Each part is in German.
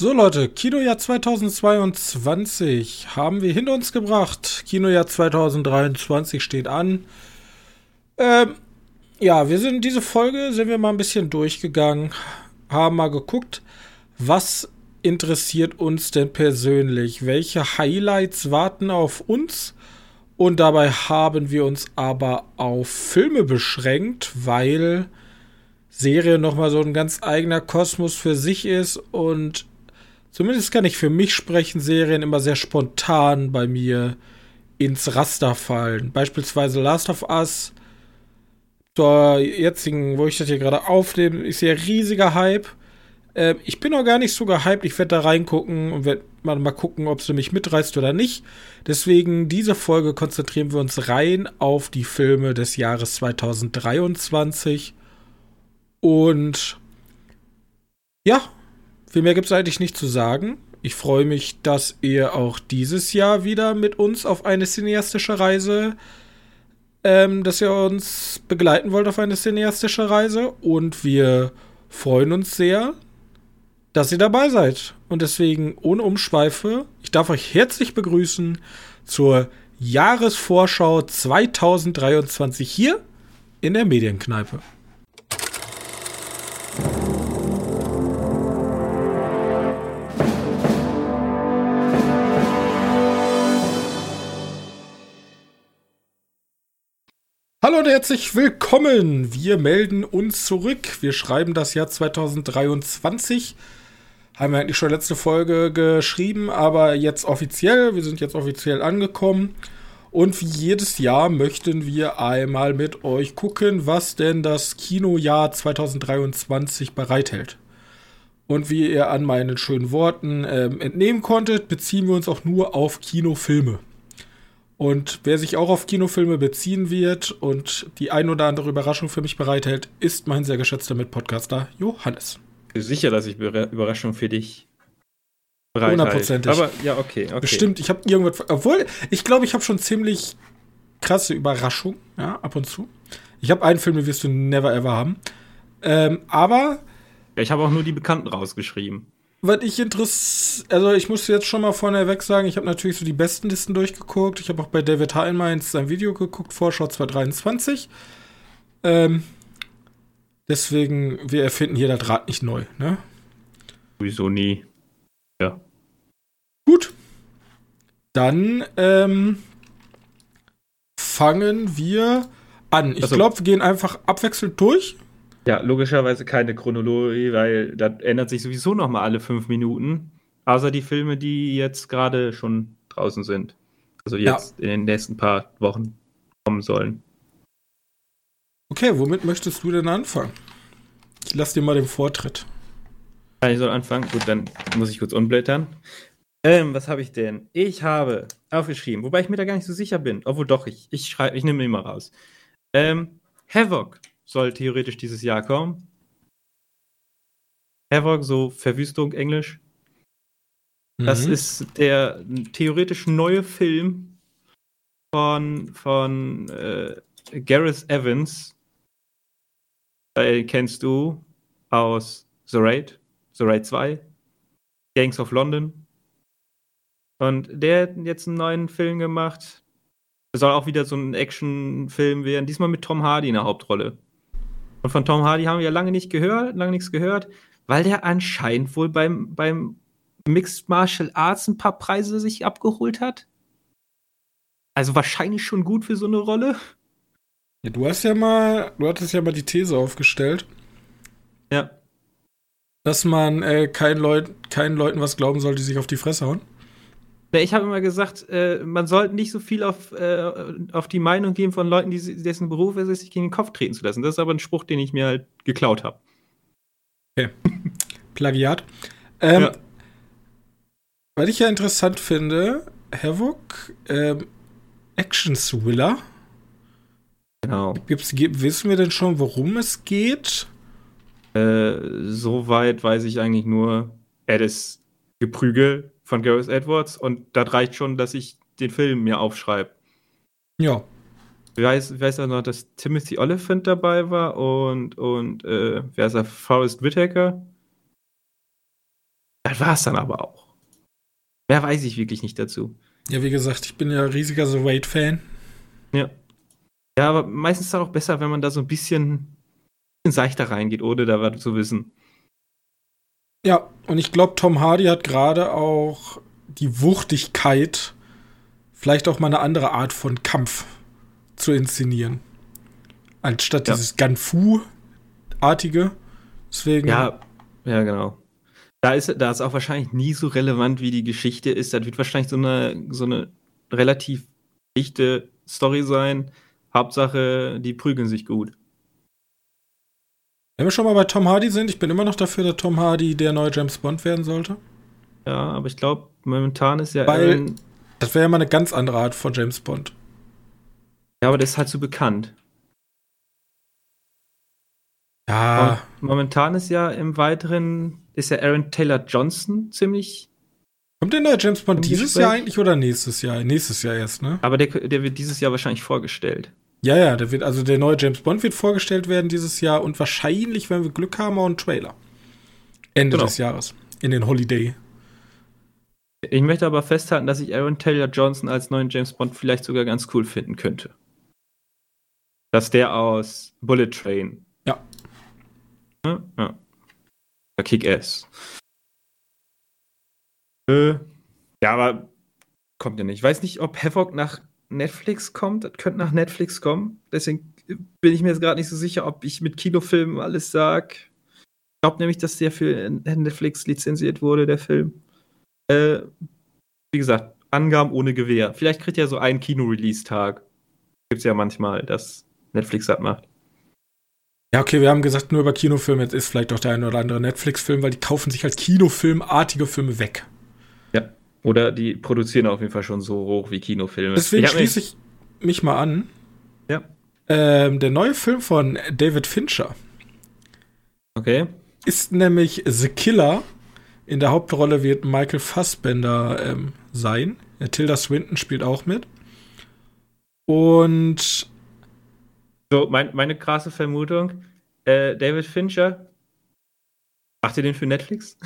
So Leute, Kinojahr 2022 haben wir hinter uns gebracht. Kinojahr 2023 steht an. Ähm, ja, wir sind diese Folge sind wir mal ein bisschen durchgegangen, haben mal geguckt, was interessiert uns denn persönlich? Welche Highlights warten auf uns? Und dabei haben wir uns aber auf Filme beschränkt, weil Serie nochmal so ein ganz eigener Kosmos für sich ist und zumindest kann ich für mich sprechen, Serien immer sehr spontan bei mir ins Raster fallen. Beispielsweise Last of Us, zur jetzigen, wo ich das hier gerade aufnehme, ist ja riesiger Hype. Äh, ich bin noch gar nicht so gehypt. Ich werde da reingucken und werde mal, mal gucken, ob sie mich mitreißt oder nicht. Deswegen, diese Folge konzentrieren wir uns rein auf die Filme des Jahres 2023. Und ja, viel mehr gibt es eigentlich nicht zu sagen. Ich freue mich, dass ihr auch dieses Jahr wieder mit uns auf eine cineastische Reise, ähm, dass ihr uns begleiten wollt auf eine cineastische Reise. Und wir freuen uns sehr, dass ihr dabei seid. Und deswegen ohne Umschweife, ich darf euch herzlich begrüßen zur Jahresvorschau 2023 hier in der Medienkneipe. Hallo und herzlich willkommen. Wir melden uns zurück. Wir schreiben das Jahr 2023. Haben wir eigentlich schon letzte Folge geschrieben, aber jetzt offiziell. Wir sind jetzt offiziell angekommen. Und wie jedes Jahr möchten wir einmal mit euch gucken, was denn das Kinojahr 2023 bereithält. Und wie ihr an meinen schönen Worten ähm, entnehmen konntet, beziehen wir uns auch nur auf Kinofilme. Und wer sich auch auf Kinofilme beziehen wird und die ein oder andere Überraschung für mich bereithält, ist mein sehr geschätzter Mitpodcaster Johannes. Sicher, dass ich Überraschung für dich Hundertprozentig. Aber ja, okay, okay. Bestimmt, ich habe irgendwas. Obwohl, ich glaube, ich habe schon ziemlich krasse Überraschung, ja, ab und zu. Ich habe einen Film, den wirst du never ever haben. Ähm, aber. Ja, ich habe auch nur die Bekannten rausgeschrieben was ich interessiert, also ich muss jetzt schon mal vorneweg sagen, ich habe natürlich so die besten Listen durchgeguckt. Ich habe auch bei David Heinmeins sein Video geguckt, Vorschau 2023. Ähm, deswegen, wir erfinden hier das Rad nicht neu, ne? Sowieso nie. Ja. Gut. Dann ähm, fangen wir an. Ich also, glaube, wir gehen einfach abwechselnd durch. Ja, logischerweise keine Chronologie, weil das ändert sich sowieso noch mal alle fünf Minuten. Außer die Filme, die jetzt gerade schon draußen sind. Also jetzt ja. in den nächsten paar Wochen kommen sollen. Okay, womit möchtest du denn anfangen? Ich lass dir mal den Vortritt. Ich soll anfangen? Gut, dann muss ich kurz umblättern. Ähm, was habe ich denn? Ich habe aufgeschrieben, wobei ich mir da gar nicht so sicher bin. Obwohl doch, ich, ich schreibe, ich nehme ihn mal raus. Ähm, Havoc soll theoretisch dieses Jahr kommen. Havoc, so Verwüstung, Englisch. Mhm. Das ist der theoretisch neue Film von, von äh, Gareth Evans. Den kennst du aus The Raid, The Raid 2, Gangs of London. Und der hat jetzt einen neuen Film gemacht. Das soll auch wieder so ein Actionfilm werden, diesmal mit Tom Hardy in der Hauptrolle. Und von Tom Hardy haben wir ja lange nicht gehört, lange nichts gehört, weil der anscheinend wohl beim, beim Mixed Martial Arts ein paar Preise sich abgeholt hat. Also wahrscheinlich schon gut für so eine Rolle. Ja, du hast ja mal, du hattest ja mal die These aufgestellt. Ja. Dass man äh, kein Leut, keinen Leuten was glauben soll, die sich auf die Fresse hauen. Ich habe immer gesagt, äh, man sollte nicht so viel auf, äh, auf die Meinung geben von Leuten, die, dessen Beruf ist, sich gegen den Kopf treten zu lassen. Das ist aber ein Spruch, den ich mir halt geklaut habe. Okay. Plagiat. Ähm, ja. Was ich ja interessant finde, Havoc, ähm, Action Thriller. Genau. Gibt's, wissen wir denn schon, worum es geht? Äh, soweit weiß ich eigentlich nur, er ist Geprügel von Gareth Edwards und das reicht schon, dass ich den Film mir aufschreibe. Ja. Ich weiß, ich weiß auch noch, dass Timothy Oliphant dabei war und, und äh, wer ist er? Forrest Whitaker. Das war es dann aber auch. Mehr weiß ich wirklich nicht dazu. Ja, wie gesagt, ich bin ja riesiger The Wait-Fan. Ja. Ja, aber meistens ist es auch besser, wenn man da so ein bisschen, bisschen seichter reingeht, ohne da was zu wissen. Ja, und ich glaube, Tom Hardy hat gerade auch die Wuchtigkeit, vielleicht auch mal eine andere Art von Kampf zu inszenieren. Anstatt ja. dieses Ganfu-artige. Deswegen. Ja, ja, genau. Da ist, da ist auch wahrscheinlich nie so relevant, wie die Geschichte ist. Das wird wahrscheinlich so eine, so eine relativ dichte Story sein. Hauptsache, die prügeln sich gut. Wenn wir schon mal bei Tom Hardy sind, ich bin immer noch dafür, dass Tom Hardy der neue James Bond werden sollte. Ja, aber ich glaube, momentan ist ja. Weil Aaron das wäre ja mal eine ganz andere Art von James Bond. Ja, aber der ist halt so bekannt. Ja. Und momentan ist ja im Weiteren, ist ja Aaron Taylor Johnson ziemlich. Kommt der neue James Bond dieses Jahr eigentlich oder nächstes Jahr? Nächstes Jahr erst, ne? Aber der, der wird dieses Jahr wahrscheinlich vorgestellt. Ja, ja, der wird, also der neue James Bond wird vorgestellt werden dieses Jahr und wahrscheinlich, wenn wir Glück haben, auch ein Trailer. Ende genau. des Jahres. In den Holiday. Ich möchte aber festhalten, dass ich Aaron Taylor Johnson als neuen James Bond vielleicht sogar ganz cool finden könnte. Dass der aus Bullet Train. Ja. Ja. ja. Kick-Ass. Äh, ja, aber kommt ja nicht. Ich weiß nicht, ob Havoc nach Netflix kommt. Das könnte nach Netflix kommen. Deswegen bin ich mir jetzt gerade nicht so sicher, ob ich mit Kinofilmen alles sage. Ich glaube nämlich, dass der für Netflix lizenziert wurde, der Film. Äh, wie gesagt, Angaben ohne Gewehr. Vielleicht kriegt er so einen Kino-Release-Tag. Gibt es ja manchmal, dass Netflix das macht. Ja, okay, wir haben gesagt, nur über Kinofilme. Jetzt ist vielleicht auch der eine oder andere Netflix-Film, weil die kaufen sich halt Kinofilmartige Filme weg. Oder die produzieren auf jeden Fall schon so hoch wie Kinofilme. Deswegen ich schließe ich mich mal an. Ja. Ähm, der neue Film von David Fincher. Okay. Ist nämlich The Killer. In der Hauptrolle wird Michael Fassbender ähm, sein. Tilda Swinton spielt auch mit. Und so, mein, meine krasse Vermutung, äh, David Fincher, macht ihr den für Netflix?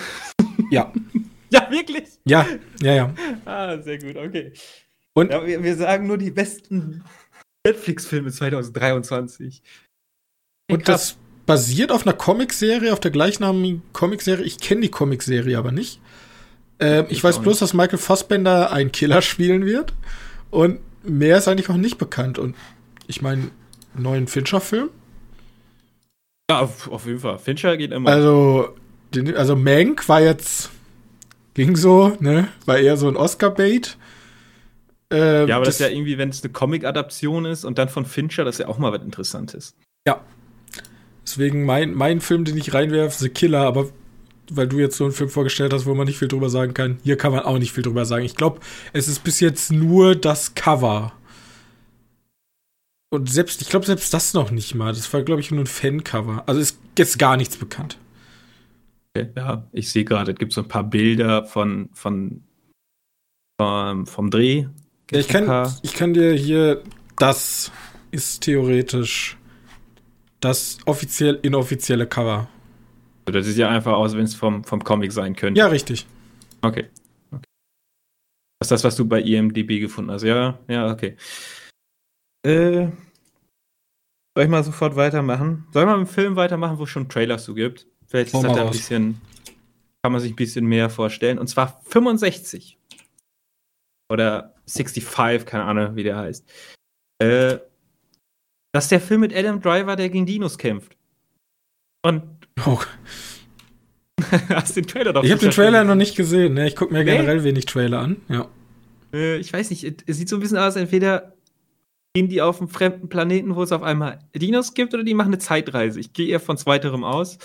Ja. ja, wirklich? Ja, ja, ja. Ah, sehr gut, okay. Und ja, wir, wir, sagen nur die besten Netflix-Filme 2023. Hey, und das basiert auf einer Comicserie, auf der gleichnamigen Comicserie. Ich kenne die Comicserie aber nicht. Ähm, ich, ich weiß bloß, dass Michael Fassbender einen Killer spielen wird. Und mehr ist eigentlich auch nicht bekannt. Und ich meine, neuen Fincher-Film? Ja, auf, auf, jeden Fall. Fincher geht immer. Also, den, also Mank war jetzt, ging so, ne? War eher so ein Oscar-Bait. Ähm, ja, aber das, das, ist ja irgendwie, wenn es eine Comic-Adaption ist und dann von Fincher, das ist ja auch mal was Interessantes. Ja. Deswegen mein, mein Film, den ich reinwerfe, The Killer, aber weil du jetzt so einen Film vorgestellt hast, wo man nicht viel drüber sagen kann, hier kann man auch nicht viel drüber sagen. Ich glaube, es ist bis jetzt nur das Cover und selbst, ich glaube, selbst das noch nicht mal. Das war, glaube ich, nur ein Fancover. Also ist jetzt gar nichts bekannt. Ja, ich sehe gerade, es gibt so ein paar Bilder von, von, vom, vom Dreh. Ja, ich, kann, ich kann dir hier, das ist theoretisch das offiziell inoffizielle Cover. Das sieht ja einfach aus, wenn es vom, vom Comic sein könnte. Ja, richtig. Okay. okay. Das ist das, was du bei IMDb gefunden hast. Ja, ja, okay. Äh, soll ich mal sofort weitermachen? Soll ich mal mit dem Film weitermachen, wo es schon Trailers zu gibt? Vielleicht ist das da ein bisschen, kann man sich ein bisschen mehr vorstellen. Und zwar 65. Oder 65, keine Ahnung, wie der heißt. Äh, das ist der Film mit Adam Driver, der gegen Dinos kämpft. Und. Oh. Hast den Trailer doch Ich habe den Trailer noch nicht gesehen. Ne? Ich gucke mir nee? generell wenig Trailer an. Ja. Äh, ich weiß nicht, es sieht so ein bisschen aus, entweder gehen die auf einen fremden Planeten, wo es auf einmal Dinos gibt, oder die machen eine Zeitreise? Ich gehe eher von zweiterem aus.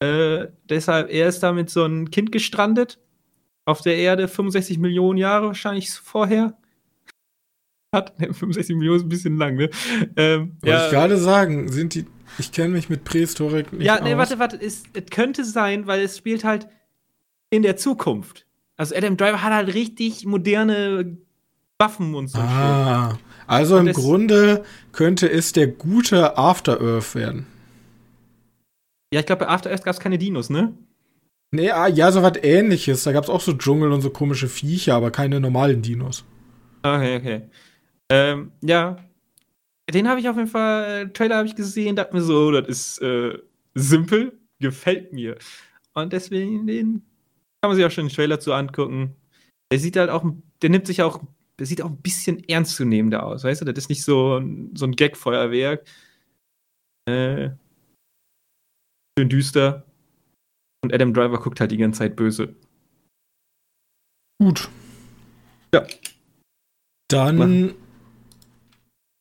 Äh, deshalb, er ist da mit so einem Kind gestrandet. Auf der Erde 65 Millionen Jahre wahrscheinlich vorher. Hat 65 Millionen ist ein bisschen lang, ne? Ähm, Wollte ja, ich gerade sagen, sind die. Ich kenne mich mit Prähistorik nicht Ja, nee, aus. warte, warte. Es, es könnte sein, weil es spielt halt in der Zukunft. Also Adam Driver hat halt richtig moderne Waffen und so. Ah, also und im Grunde könnte es der gute After Earth werden. Ja, ich glaube, bei After Earth gab es keine Dinos, ne? Nee, ah, ja, so was ähnliches. Da gab es auch so Dschungel und so komische Viecher, aber keine normalen Dinos. Okay, okay. Ähm, ja. Den habe ich auf jeden Fall, äh, Trailer habe ich gesehen, dachte mir so, das ist äh, simpel, gefällt mir. Und deswegen, den kann man sich auch schon den Trailer zu angucken. Der sieht halt auch, der nimmt sich auch, der sieht auch ein bisschen ernstzunehmender aus, weißt du? Das ist nicht so, so ein Gag-Feuerwerk. Äh, schön düster. Und Adam Driver guckt halt die ganze Zeit böse. Gut. Ja. Dann,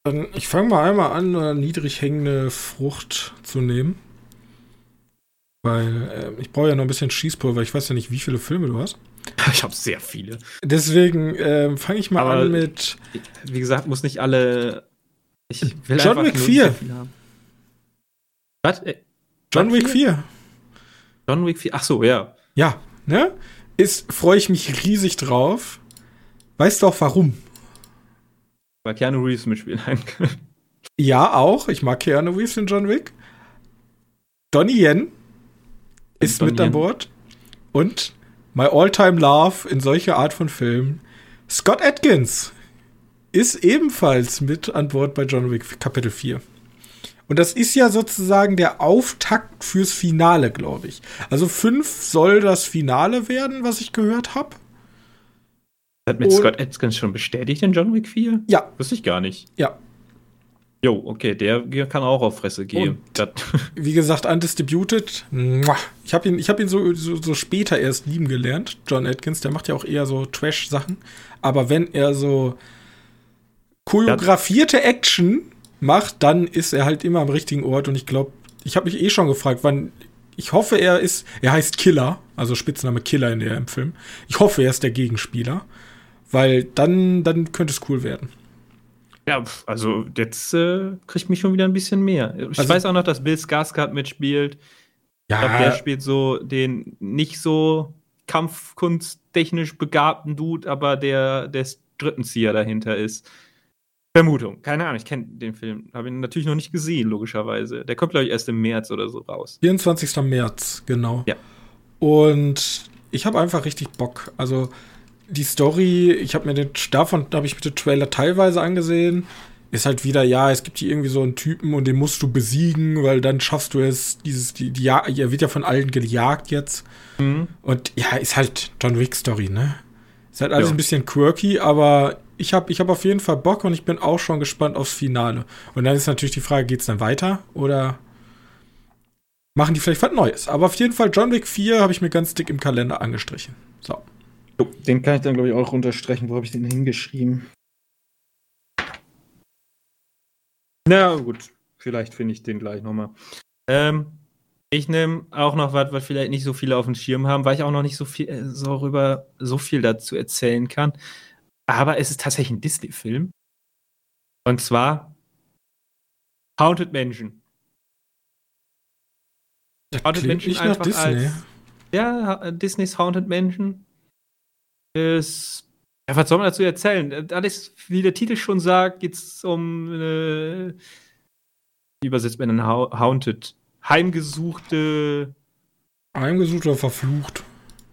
dann ich fange mal einmal an, eine niedrig hängende Frucht zu nehmen. Weil äh, ich brauche ja noch ein bisschen Schießpulver. Ich weiß ja nicht, wie viele Filme du hast. Ich habe sehr viele. Deswegen äh, fange ich mal Aber an mit. Wie gesagt, muss nicht alle. Ich will John 4. Was? Äh, John Wick 4. John Wick 4. Ach so, ja. Ja, ne? Ist, freue ich mich riesig drauf. Weißt du auch warum? Weil Keanu Reeves mitspielen kann. Ja, auch. Ich mag Keanu Reeves in John Wick. Donnie Yen ist Donnie mit an Bord. Und my all-time love in solcher Art von Filmen, Scott Atkins ist ebenfalls mit an Bord bei John Wick Kapitel 4. Und das ist ja sozusagen der Auftakt fürs Finale, glaube ich. Also 5 soll das Finale werden, was ich gehört habe. Hat mit Und, Scott Atkins schon bestätigt in John Wick 4? Ja. Wusste ich gar nicht. Ja. Jo, okay, der kann auch auf Fresse gehen. wie gesagt, Undisputed. Ich habe ihn, ich hab ihn so, so, so, später erst lieben gelernt, John Atkins. Der macht ja auch eher so Trash-Sachen. Aber wenn er so choreografierte Action macht, dann ist er halt immer am richtigen Ort. Und ich glaube, ich habe mich eh schon gefragt, wann. Ich hoffe, er ist. Er heißt Killer, also Spitzname Killer in der im Film. Ich hoffe, er ist der Gegenspieler. Weil dann, dann könnte es cool werden. Ja, also jetzt äh, kriegt mich schon wieder ein bisschen mehr. Ich also, weiß auch noch, dass Bill Skarsgård mitspielt. Ja. Ich glaube, der spielt so den nicht so kampfkunsttechnisch begabten Dude, aber der der Drittenzieher dahinter ist. Vermutung. Keine Ahnung, ich kenne den Film. Habe ihn natürlich noch nicht gesehen, logischerweise. Der kommt, glaube ich, erst im März oder so raus. 24. März, genau. Ja. Und ich habe einfach richtig Bock. Also die Story, ich habe mir den, davon habe ich mir den Trailer teilweise angesehen. Ist halt wieder, ja, es gibt hier irgendwie so einen Typen und den musst du besiegen, weil dann schaffst du es, dieses, die, die ja, er wird ja von allen gejagt jetzt. Mhm. Und ja, ist halt John Wick Story, ne? Ist halt alles ja. ein bisschen quirky, aber ich habe ich hab auf jeden Fall Bock und ich bin auch schon gespannt aufs Finale. Und dann ist natürlich die Frage, geht es dann weiter oder machen die vielleicht was Neues? Aber auf jeden Fall John Wick 4 habe ich mir ganz dick im Kalender angestrichen. So. Den kann ich dann, glaube ich, auch runterstreichen. Wo habe ich den hingeschrieben? Na gut, vielleicht finde ich den gleich nochmal. Ähm, ich nehme auch noch was, was vielleicht nicht so viele auf dem Schirm haben, weil ich auch noch nicht so viel äh, so rüber so viel dazu erzählen kann. Aber es ist tatsächlich ein Disney-Film. Und zwar Haunted Mansion. Das Haunted Mansion nicht nach Disney. Als, ja, Disneys Haunted Mansion ist. Ja, was soll man dazu erzählen? Alles, wie der Titel schon sagt, geht es um eine. Wie übersetzt man einen Haunted? Heimgesuchte. Heimgesucht oder verflucht?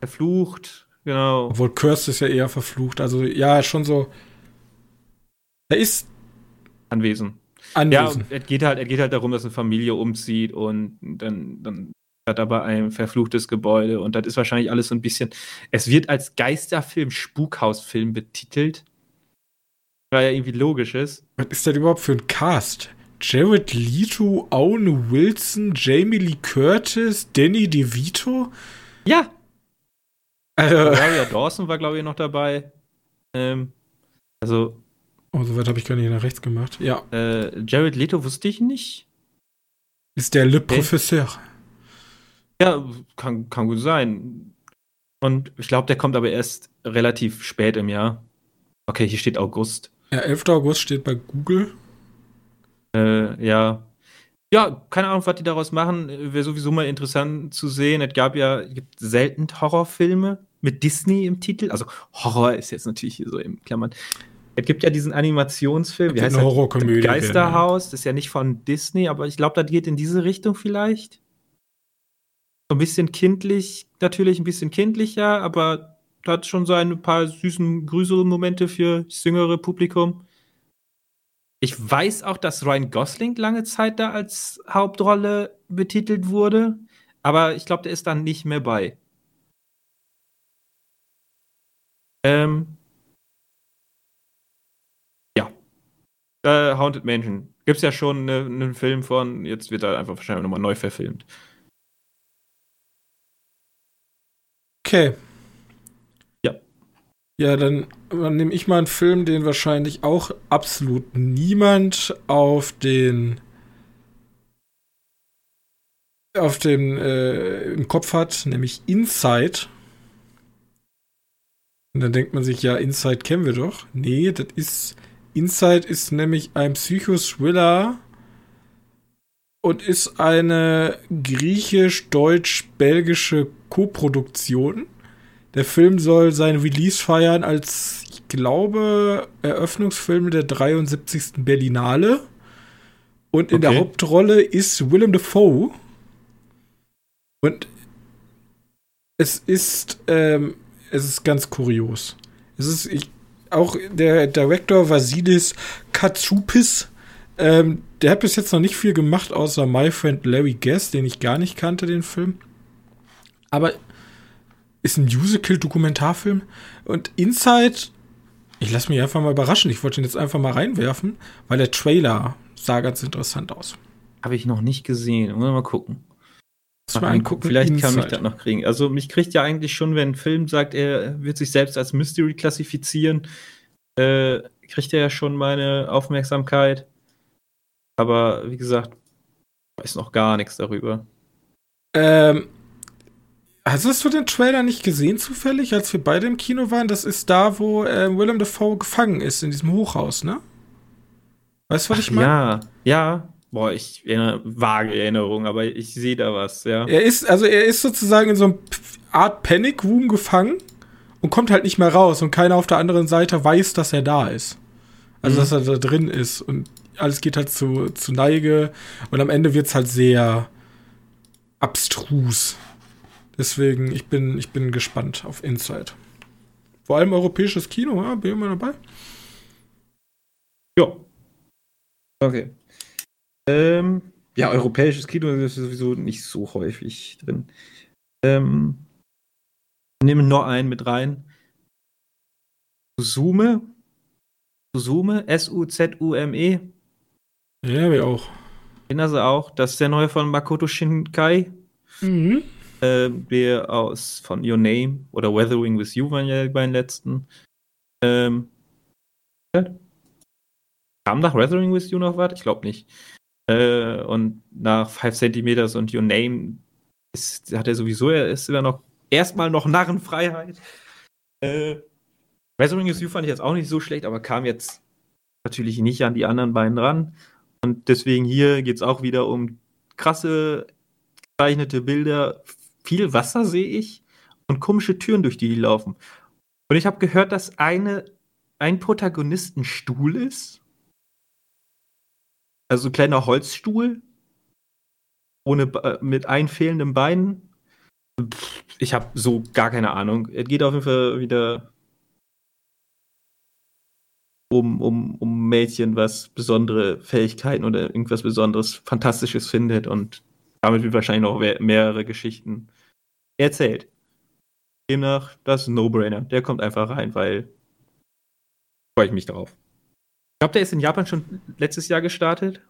Verflucht, Genau. Obwohl Cursed ist ja eher verflucht. Also ja, schon so. Er ist anwesend. anwesend. Ja, es geht halt, es geht halt darum, dass eine Familie umzieht und dann, dann hat aber ein verfluchtes Gebäude und das ist wahrscheinlich alles so ein bisschen. Es wird als Geisterfilm, Spukhausfilm betitelt. Weil ja irgendwie logisch ist. Was ist das überhaupt für ein Cast? Jared Leto, Owen Wilson, Jamie Lee Curtis, Danny DeVito? Ja, also, Gloria Dawson war, glaube ich, noch dabei. Ähm, also. Oh, so weit habe ich gar nicht nach rechts gemacht. Ja. Äh, Jared Leto wusste ich nicht. Ist der Le okay. Professeur. Ja, kann, kann gut sein. Und ich glaube, der kommt aber erst relativ spät im Jahr. Okay, hier steht August. Ja, 11. August steht bei Google. Äh, ja ja, keine Ahnung, was die daraus machen. Wäre sowieso mal interessant zu sehen. Es gab ja, es gibt selten Horrorfilme mit Disney im Titel. Also Horror ist jetzt natürlich hier so im Klammern. Es gibt ja diesen Animationsfilm, wie heißt eine Horrorkomödie. Geisterhaus, das ist ja nicht von Disney, aber ich glaube, das geht in diese Richtung vielleicht. Ein bisschen kindlich, natürlich ein bisschen kindlicher, aber hat schon so ein paar süßen Grüselmomente für das jüngere Publikum. Ich weiß auch, dass Ryan Gosling lange Zeit da als Hauptrolle betitelt wurde, aber ich glaube, der ist dann nicht mehr bei. Ähm, ja. Äh, Haunted Mansion. Gibt es ja schon ne, einen ne Film von, jetzt wird er einfach wahrscheinlich nochmal neu verfilmt. Okay. Ja. Ja, dann, dann nehme ich mal einen Film, den wahrscheinlich auch absolut niemand auf den auf den äh, im Kopf hat, nämlich Inside. Und dann denkt man sich, ja, Inside kennen wir doch. Nee, das ist. Inside ist nämlich ein Psychothriller und ist eine griechisch-deutsch-belgische Koproduktion. Der Film soll sein Release feiern als, ich glaube, Eröffnungsfilm der 73. Berlinale. Und in okay. der Hauptrolle ist Willem Dafoe. Und es ist ähm, es ist ganz kurios. Es ist ich, auch der Director Vasilis Katsoupis, ähm, der hat bis jetzt noch nicht viel gemacht, außer My Friend Larry Guest, den ich gar nicht kannte, den Film. Aber ist ein Musical-Dokumentarfilm. Und Inside, ich lasse mich einfach mal überraschen. Ich wollte ihn jetzt einfach mal reinwerfen, weil der Trailer sah ganz interessant aus. Habe ich noch nicht gesehen. Mal gucken. Mal angucken. Vielleicht Inside. kann mich das noch kriegen. Also mich kriegt ja eigentlich schon, wenn ein Film sagt, er wird sich selbst als Mystery klassifizieren, äh, kriegt er ja schon meine Aufmerksamkeit. Aber wie gesagt, weiß noch gar nichts darüber. Ähm, hast du den Trailer nicht gesehen zufällig, als wir beide im Kino waren? Das ist da, wo äh, Willem Dafoe gefangen ist, in diesem Hochhaus, ne? Weißt du, was Ach, ich meine? Ja, ja. Boah, ich erinnere, vage Erinnerung, aber ich sehe da was, ja. Er ist, also er ist sozusagen in so einem Art Panic Room gefangen und kommt halt nicht mehr raus und keiner auf der anderen Seite weiß, dass er da ist. Also, mhm. dass er da drin ist und alles geht halt zu, zu Neige und am Ende wird's halt sehr abstrus. Deswegen, ich bin, ich bin gespannt auf Inside. Vor allem europäisches Kino, ja, bin ich immer dabei. Ja. Okay. Ähm, ja, europäisches Kino ist sowieso nicht so häufig drin. Ähm, nehmen noch einen mit rein. Suzume. Suzume, S-U-Z-U-M-E. Ja, wir auch. Den also auch. Das ist der neue von Makoto Shinkai. Mhm. Äh, der aus von Your Name oder Weathering with You waren ja die beiden letzten. Ähm, kam nach Weathering with You noch was? Ich glaube nicht. Äh, und nach 5 cm und Your Name ist, hat er sowieso, ist immer noch erstmal noch Narrenfreiheit. Äh, Weathering with You fand ich jetzt auch nicht so schlecht, aber kam jetzt natürlich nicht an die anderen beiden ran. Und deswegen hier geht es auch wieder um krasse gezeichnete Bilder. Viel Wasser sehe ich und komische Türen, durch die die laufen. Und ich habe gehört, dass eine, ein Protagonist ein Stuhl ist also ein kleiner Holzstuhl. Ohne, äh, mit einfehlenden Beinen. Ich habe so gar keine Ahnung. Es geht auf jeden Fall wieder um, um, um Mädchen, was besondere Fähigkeiten oder irgendwas Besonderes, Fantastisches findet und damit wird wahrscheinlich noch mehrere Geschichten erzählt. Demnach, das ist ein No-Brainer. Der kommt einfach rein, weil freue ich mich darauf. Ich glaube, der ist in Japan schon letztes Jahr gestartet.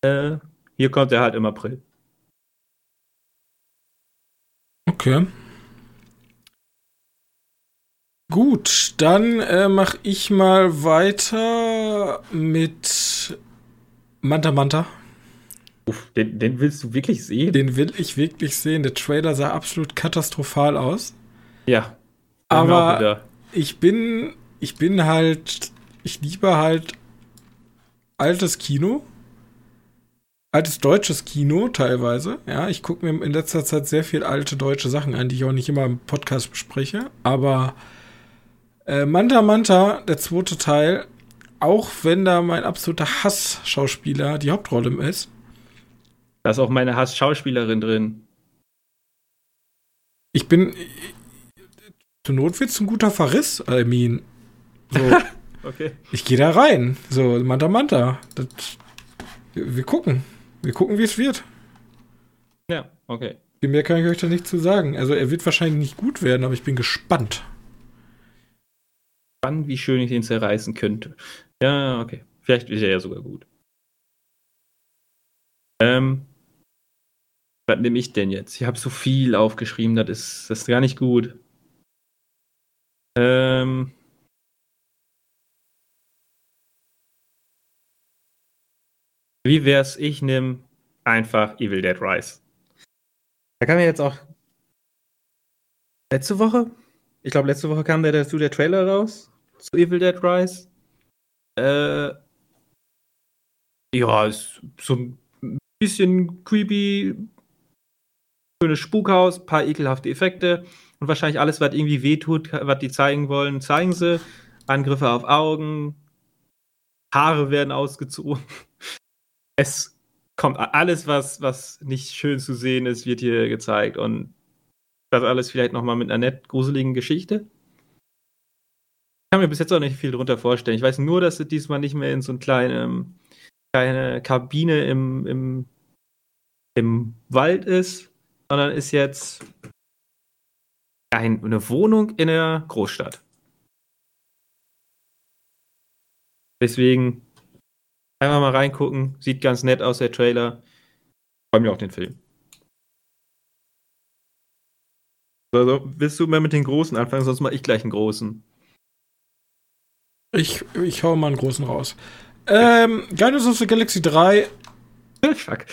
Äh, hier kommt er halt im April. Okay. Gut, dann äh, mache ich mal weiter mit Manta Manta. Uff, den, den, willst du wirklich sehen? Den will ich wirklich sehen. Der Trailer sah absolut katastrophal aus. Ja. Aber ich bin, ich bin halt ich liebe halt altes Kino. Altes deutsches Kino teilweise. Ja, ich gucke mir in letzter Zeit sehr viel alte deutsche Sachen an, die ich auch nicht immer im Podcast bespreche. Aber äh, Manta Manta, der zweite Teil, auch wenn da mein absoluter Hass-Schauspieler die Hauptrolle ist. Da ist auch meine Hass-Schauspielerin drin. Ich bin. Zur Not wird's ein guter Verriss, I mean. So. okay. Ich gehe da rein. So, Manta Manta. Das, wir gucken. Wir gucken, wie es wird. Ja, okay. Viel mehr kann ich euch da nicht zu sagen. Also, er wird wahrscheinlich nicht gut werden, aber ich bin gespannt. Spannend, wie schön ich den zerreißen könnte. Ja, okay. Vielleicht ist er ja sogar gut. Ähm, was nehme ich denn jetzt? Ich habe so viel aufgeschrieben, das ist, das ist gar nicht gut. Ähm, wie wär's, ich nehme einfach Evil Dead Rise. Da kam ja jetzt auch letzte Woche, ich glaube letzte Woche kam der dazu der Trailer raus zu Evil Dead Rise. Äh, ja, ist so ein bisschen creepy, schönes Spukhaus, paar ekelhafte Effekte und wahrscheinlich alles, was irgendwie wehtut, was die zeigen wollen, zeigen sie. Angriffe auf Augen, Haare werden ausgezogen. Es kommt alles, was, was nicht schön zu sehen ist, wird hier gezeigt und das alles vielleicht nochmal mit einer nett gruseligen Geschichte. Ich kann mir bis jetzt auch nicht viel drunter vorstellen. Ich weiß nur, dass es diesmal nicht mehr in so eine kleine, kleine Kabine im, im, im Wald ist, sondern ist jetzt ein, eine Wohnung in der Großstadt. Deswegen einfach mal reingucken. Sieht ganz nett aus, der Trailer. Freue mich auch den Film. Also, willst du mal mit den Großen anfangen, sonst mal ich gleich einen Großen. Ich, ich hau mal einen Großen raus. Ähm, Guardians of the Galaxy 3. Fuck.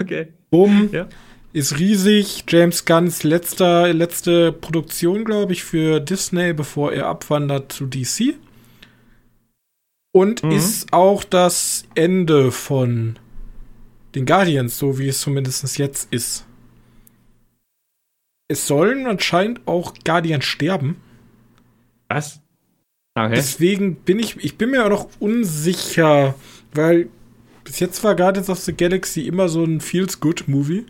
okay. Bumm. Ja ist riesig. James Gunns letzter, letzte Produktion, glaube ich, für Disney, bevor er abwandert zu DC. Und mhm. ist auch das Ende von den Guardians, so wie es zumindest jetzt ist. Es sollen anscheinend auch Guardians sterben. Was? Okay. Deswegen bin ich, ich bin mir auch noch unsicher, weil bis jetzt war Guardians of the Galaxy immer so ein Feels-Good-Movie.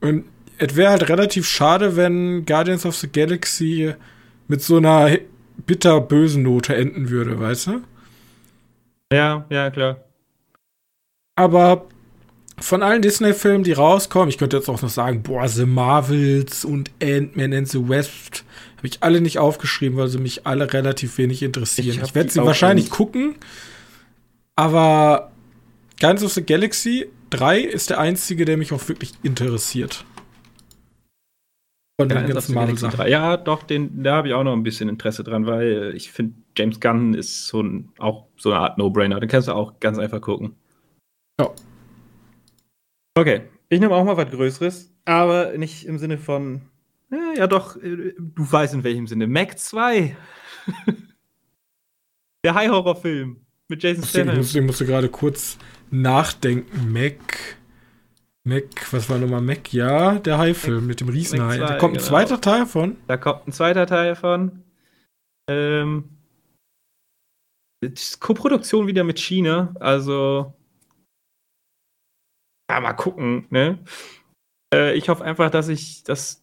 Und es wäre halt relativ schade, wenn Guardians of the Galaxy mit so einer bitterbösen Note enden würde, weißt du? Ja, ja, klar. Aber von allen Disney-Filmen, die rauskommen, ich könnte jetzt auch noch sagen, boah, The Marvels und Ant-Man and the West, habe ich alle nicht aufgeschrieben, weil sie mich alle relativ wenig interessieren. Ich, ich werde sie wahrscheinlich nicht. gucken, aber Guardians of the Galaxy 3 ist der einzige, der mich auch wirklich interessiert. Von den ganzen Marvel-Sachen. Ja, doch, den, da habe ich auch noch ein bisschen Interesse dran, weil ich finde, James Gunn ist so ein, auch so eine Art No-Brainer. Den kannst du auch ganz einfach gucken. Ja. Okay, ich nehme auch mal was Größeres, aber nicht im Sinne von, ja, ja doch, äh, du weißt in welchem Sinne. Mac 2. Der High-Horror-Film mit Jason Statham. Ich musste gerade kurz nachdenken. Mac. Mac, was war nochmal Mac? Ja, der Hai-Film mit dem Riesenhai. Da kommt ein genau. zweiter Teil von. Da kommt ein zweiter Teil von. Ähm, Koproduktion wieder mit China, also ja, mal gucken, ne? Äh, ich hoffe einfach, dass ich das.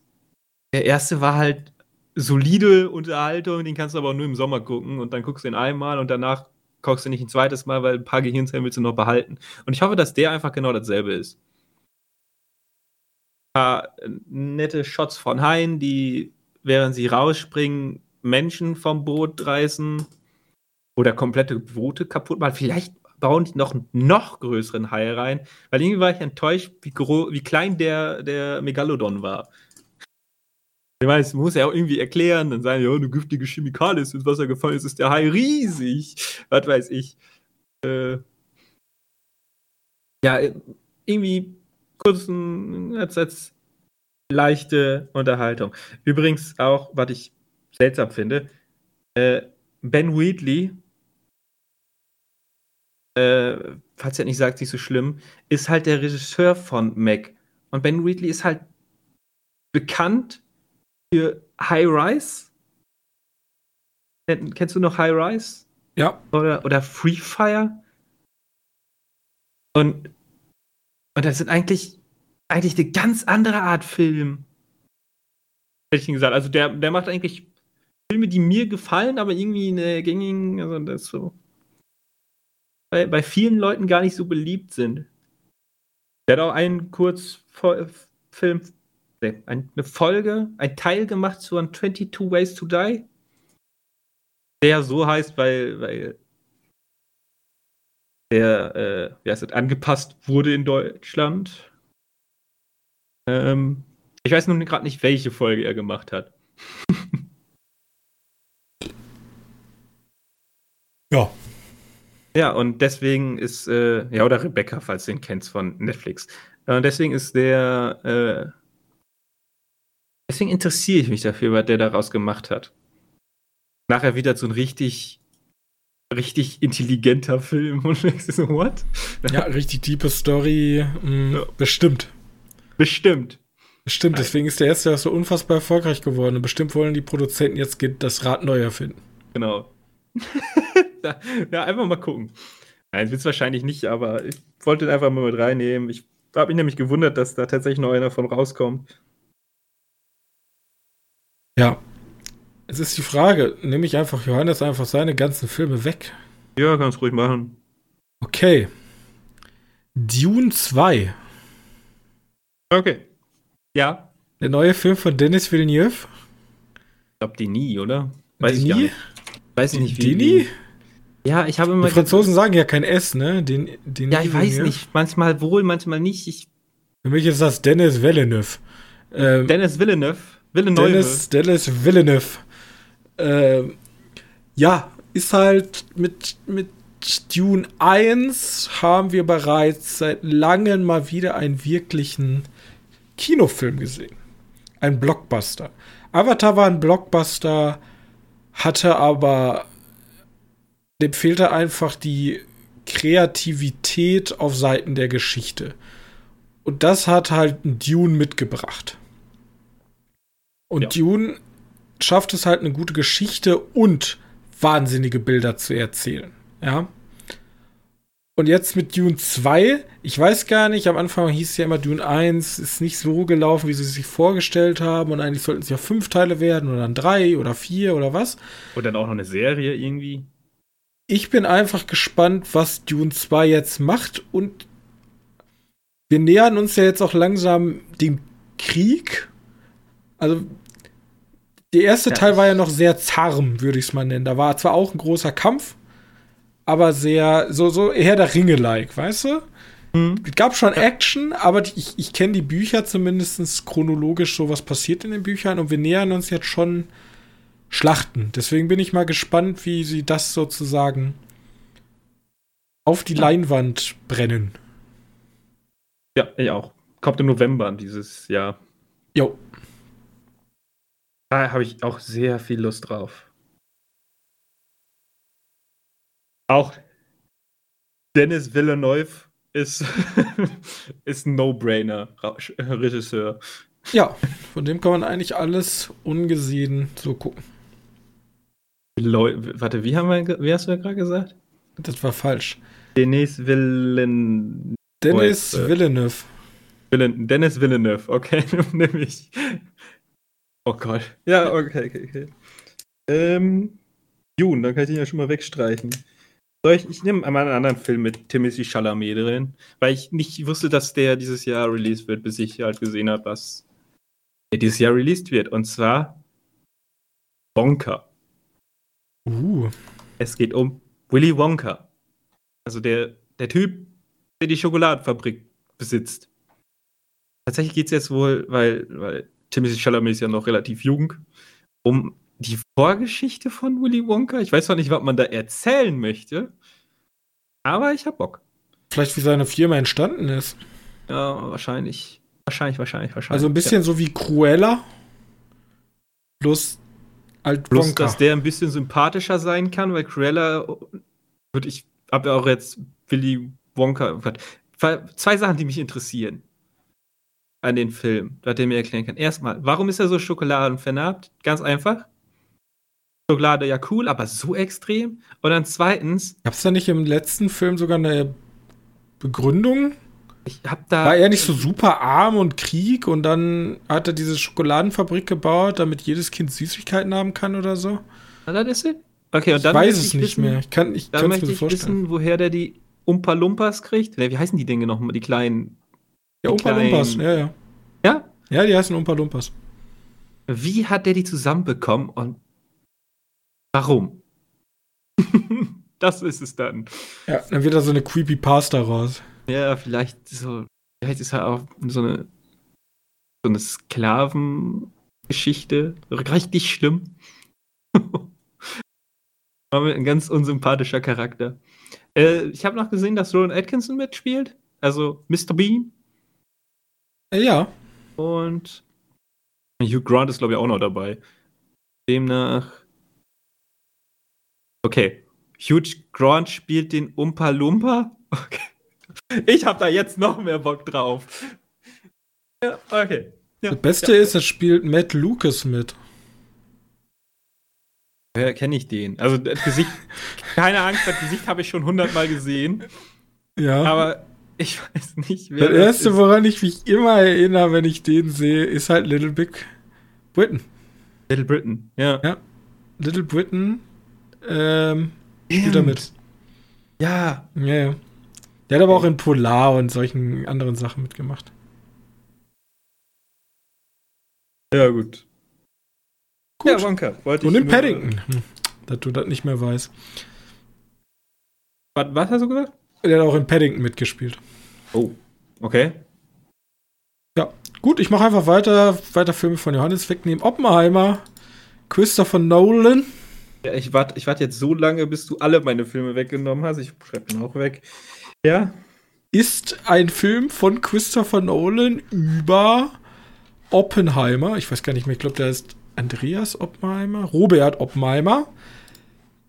Der erste war halt solide Unterhaltung, den kannst du aber nur im Sommer gucken und dann guckst du ihn einmal und danach guckst du nicht ein zweites Mal, weil ein paar Gehirnzellen willst du noch behalten. Und ich hoffe, dass der einfach genau dasselbe ist. Ein paar nette Shots von Haien, die, während sie rausspringen, Menschen vom Boot reißen oder komplette Boote kaputt machen. Vielleicht bauen die noch einen noch größeren Hai rein, weil irgendwie war ich enttäuscht, wie, wie klein der, der Megalodon war. Ich weiß, muss ja auch irgendwie erklären, dann sagen, ja, eine giftige Chemikalie ist ins Wasser gefallen, jetzt ist der Hai riesig. Was weiß ich. Äh, ja, irgendwie kurzen, als, als leichte Unterhaltung. Übrigens auch, was ich seltsam finde, äh, Ben Wheatley, äh, falls er nicht sagt, nicht so schlimm, ist halt der Regisseur von Mac. Und Ben Wheatley ist halt bekannt für High Rise. Kennst du noch High Rise? Ja. Oder, oder Free Fire? Und, und das sind eigentlich, eigentlich eine ganz andere Art Film. Hätte ich gesagt. Also der, der macht eigentlich Filme, die mir gefallen, aber irgendwie in der gängigen, also das so. Bei, bei vielen Leuten gar nicht so beliebt sind. Der hat auch einen Kurzfilm, nee, eine Folge, ein Teil gemacht zu 22 Ways to Die. Der so heißt, weil, weil der, äh, wie heißt das, angepasst wurde in Deutschland. Ähm, ich weiß nun gerade nicht, welche Folge er gemacht hat. ja. Ja, und deswegen ist, äh, ja, oder Rebecca, falls du ihn kennst von Netflix. Äh, deswegen ist der, äh, deswegen interessiere ich mich dafür, was der daraus gemacht hat. Nachher wieder so ein richtig, richtig intelligenter Film und ich so, what? Ja, richtig tiefe Story, mh, mm, ja. bestimmt. Bestimmt. Stimmt, deswegen ist der erste ja so unfassbar erfolgreich geworden. Und bestimmt wollen die Produzenten jetzt das Rad neu erfinden. Genau. ja, einfach mal gucken. Nein, wird es wahrscheinlich nicht, aber ich wollte ihn einfach mal mit reinnehmen. Ich habe mich nämlich gewundert, dass da tatsächlich noch einer von rauskommt. Ja. Es ist die Frage, nehme ich einfach Johannes einfach seine ganzen Filme weg? Ja, kannst ruhig machen. Okay. Dune 2. Okay. Ja. Der neue Film von Dennis Villeneuve? Ich glaube, die nie, oder? Weiß die nie? Weiß ich nicht, wie. Dini? Ja, ich habe immer. Die Franzosen sagen ja kein S, ne? Den, den ja, ich weiß nicht. Manchmal wohl, manchmal nicht. Ich Für mich ist das Dennis Villeneuve. Ähm, Dennis Villeneuve. Villeneuve. Dennis, Dennis Villeneuve. Ähm, ja, ist halt mit, mit Dune 1 haben wir bereits seit langem mal wieder einen wirklichen Kinofilm gesehen. Ein Blockbuster. Avatar war ein Blockbuster, hatte aber dem fehlte einfach die Kreativität auf Seiten der Geschichte. Und das hat halt Dune mitgebracht. Und ja. Dune schafft es halt eine gute Geschichte und wahnsinnige Bilder zu erzählen. Ja. Und jetzt mit Dune 2, ich weiß gar nicht, am Anfang hieß es ja immer, Dune 1 ist nicht so gelaufen, wie sie sich vorgestellt haben. Und eigentlich sollten es ja fünf Teile werden oder dann drei oder vier oder was. Und dann auch noch eine Serie irgendwie. Ich bin einfach gespannt, was Dune 2 jetzt macht. Und wir nähern uns ja jetzt auch langsam dem Krieg. Also, der erste ja, Teil war ja noch sehr zarm, würde ich es mal nennen. Da war zwar auch ein großer Kampf, aber sehr, so, so eher der Ringe-like, weißt du? Mhm. Es gab schon Action, aber ich, ich kenne die Bücher zumindest chronologisch, so was passiert in den Büchern und wir nähern uns jetzt schon Schlachten. Deswegen bin ich mal gespannt, wie sie das sozusagen auf die Leinwand brennen. Ja, ich auch. Kommt im November dieses Jahr. Jo. Da habe ich auch sehr viel Lust drauf. Auch Dennis Villeneuve ist, ist ein No-Brainer, Regisseur. Ja, von dem kann man eigentlich alles ungesehen so gucken. Leu Warte, wie, haben wir, wie hast du ja gerade gesagt? Das war falsch. Denis Villeneuve. Dennis Villeneuve. Villen Dennis Villeneuve, okay, nämlich. Oh Gott. Ja, okay, okay, okay. Ähm, Jun, dann kann ich den ja schon mal wegstreichen. Soll ich, ich nehme mal einen anderen Film mit Timothy Chalamet drin, weil ich nicht wusste, dass der dieses Jahr released wird, bis ich halt gesehen habe, was dieses Jahr released wird. Und zwar Wonka. Uh. Es geht um Willy Wonka. Also der, der Typ, der die Schokoladenfabrik besitzt. Tatsächlich geht es jetzt wohl, weil, weil Timothy Chalamet ist ja noch relativ jung, um die Vorgeschichte von Willy Wonka. Ich weiß zwar nicht, was man da erzählen möchte, aber ich hab Bock. Vielleicht wie seine Firma entstanden ist. Ja, wahrscheinlich. Wahrscheinlich, wahrscheinlich, wahrscheinlich. Also ein bisschen ja. so wie Cruella. Plus alt Plus, Wonka. dass der ein bisschen sympathischer sein kann, weil Cruella würde ich, hab ja auch jetzt Willy Wonka. Zwei Sachen, die mich interessieren an den Film, dass der mir erklären kann. Erstmal, warum ist er so schokoladenvernarbt? Ganz einfach. Schokolade ja cool, aber so extrem. Und dann zweitens. Gab es da nicht im letzten Film sogar eine Begründung? Ich hab da. War er nicht so super arm und Krieg und dann hat er diese Schokoladenfabrik gebaut, damit jedes Kind Süßigkeiten haben kann oder so? Hat er das? Okay, und Ich dann weiß möchte es ich nicht wissen, mehr. Ich kann ich Dann möchte mir ich vorstellen. wissen, woher der die Umpa Lumpas kriegt. Wie heißen die Dinge nochmal? Die kleinen. ja, Umpa kleinen- Lumpas, ja, ja. Ja? Ja, die heißen Umpa Lumpas. Wie hat der die zusammenbekommen und warum? das ist es dann. Ja, dann wird da so eine Creepypasta raus. Ja, vielleicht so. Vielleicht ist er auch so eine. So eine Sklavengeschichte. Richtig schlimm. Ein ganz unsympathischer Charakter. Äh, ich habe noch gesehen, dass Rowan Atkinson mitspielt. Also Mr. Bean. Äh, ja. Und Hugh Grant ist, glaube ich, auch noch dabei. Demnach. Okay. Hugh Grant spielt den Umpa Lumpa. Okay. Ich habe da jetzt noch mehr Bock drauf. Ja, okay. Ja, Das Beste ist, es spielt Matt Lucas mit. Woher kenne ich den? Also, das Gesicht, keine Angst, das Gesicht habe ich schon hundertmal gesehen. Ja. Aber ich weiß nicht, wer das erste, ist. woran ich mich immer erinnere, wenn ich den sehe, ist halt Little Big Britain. Little Britain. Ja. Ja. Little Britain ähm, spielt er mit. Ja. Ja, ja. Der hat aber auch in Polar und solchen anderen Sachen mitgemacht. Ja, gut. Gut. Ja, Wonka. Wollte Und in Paddington. Hm, dass du das nicht mehr weißt. Was, was hast du gesagt? Der hat auch in Paddington mitgespielt. Oh. Okay. Gut, ich mache einfach weiter, weiter Filme von Johannes wegnehmen. Oppenheimer, Christopher Nolan. Ja, ich warte ich wart jetzt so lange, bis du alle meine Filme weggenommen hast. Ich schreibe den auch weg. Ja. ist ein Film von Christopher Nolan über Oppenheimer. Ich weiß gar nicht mehr, ich glaube, der ist Andreas Oppenheimer, Robert Oppenheimer.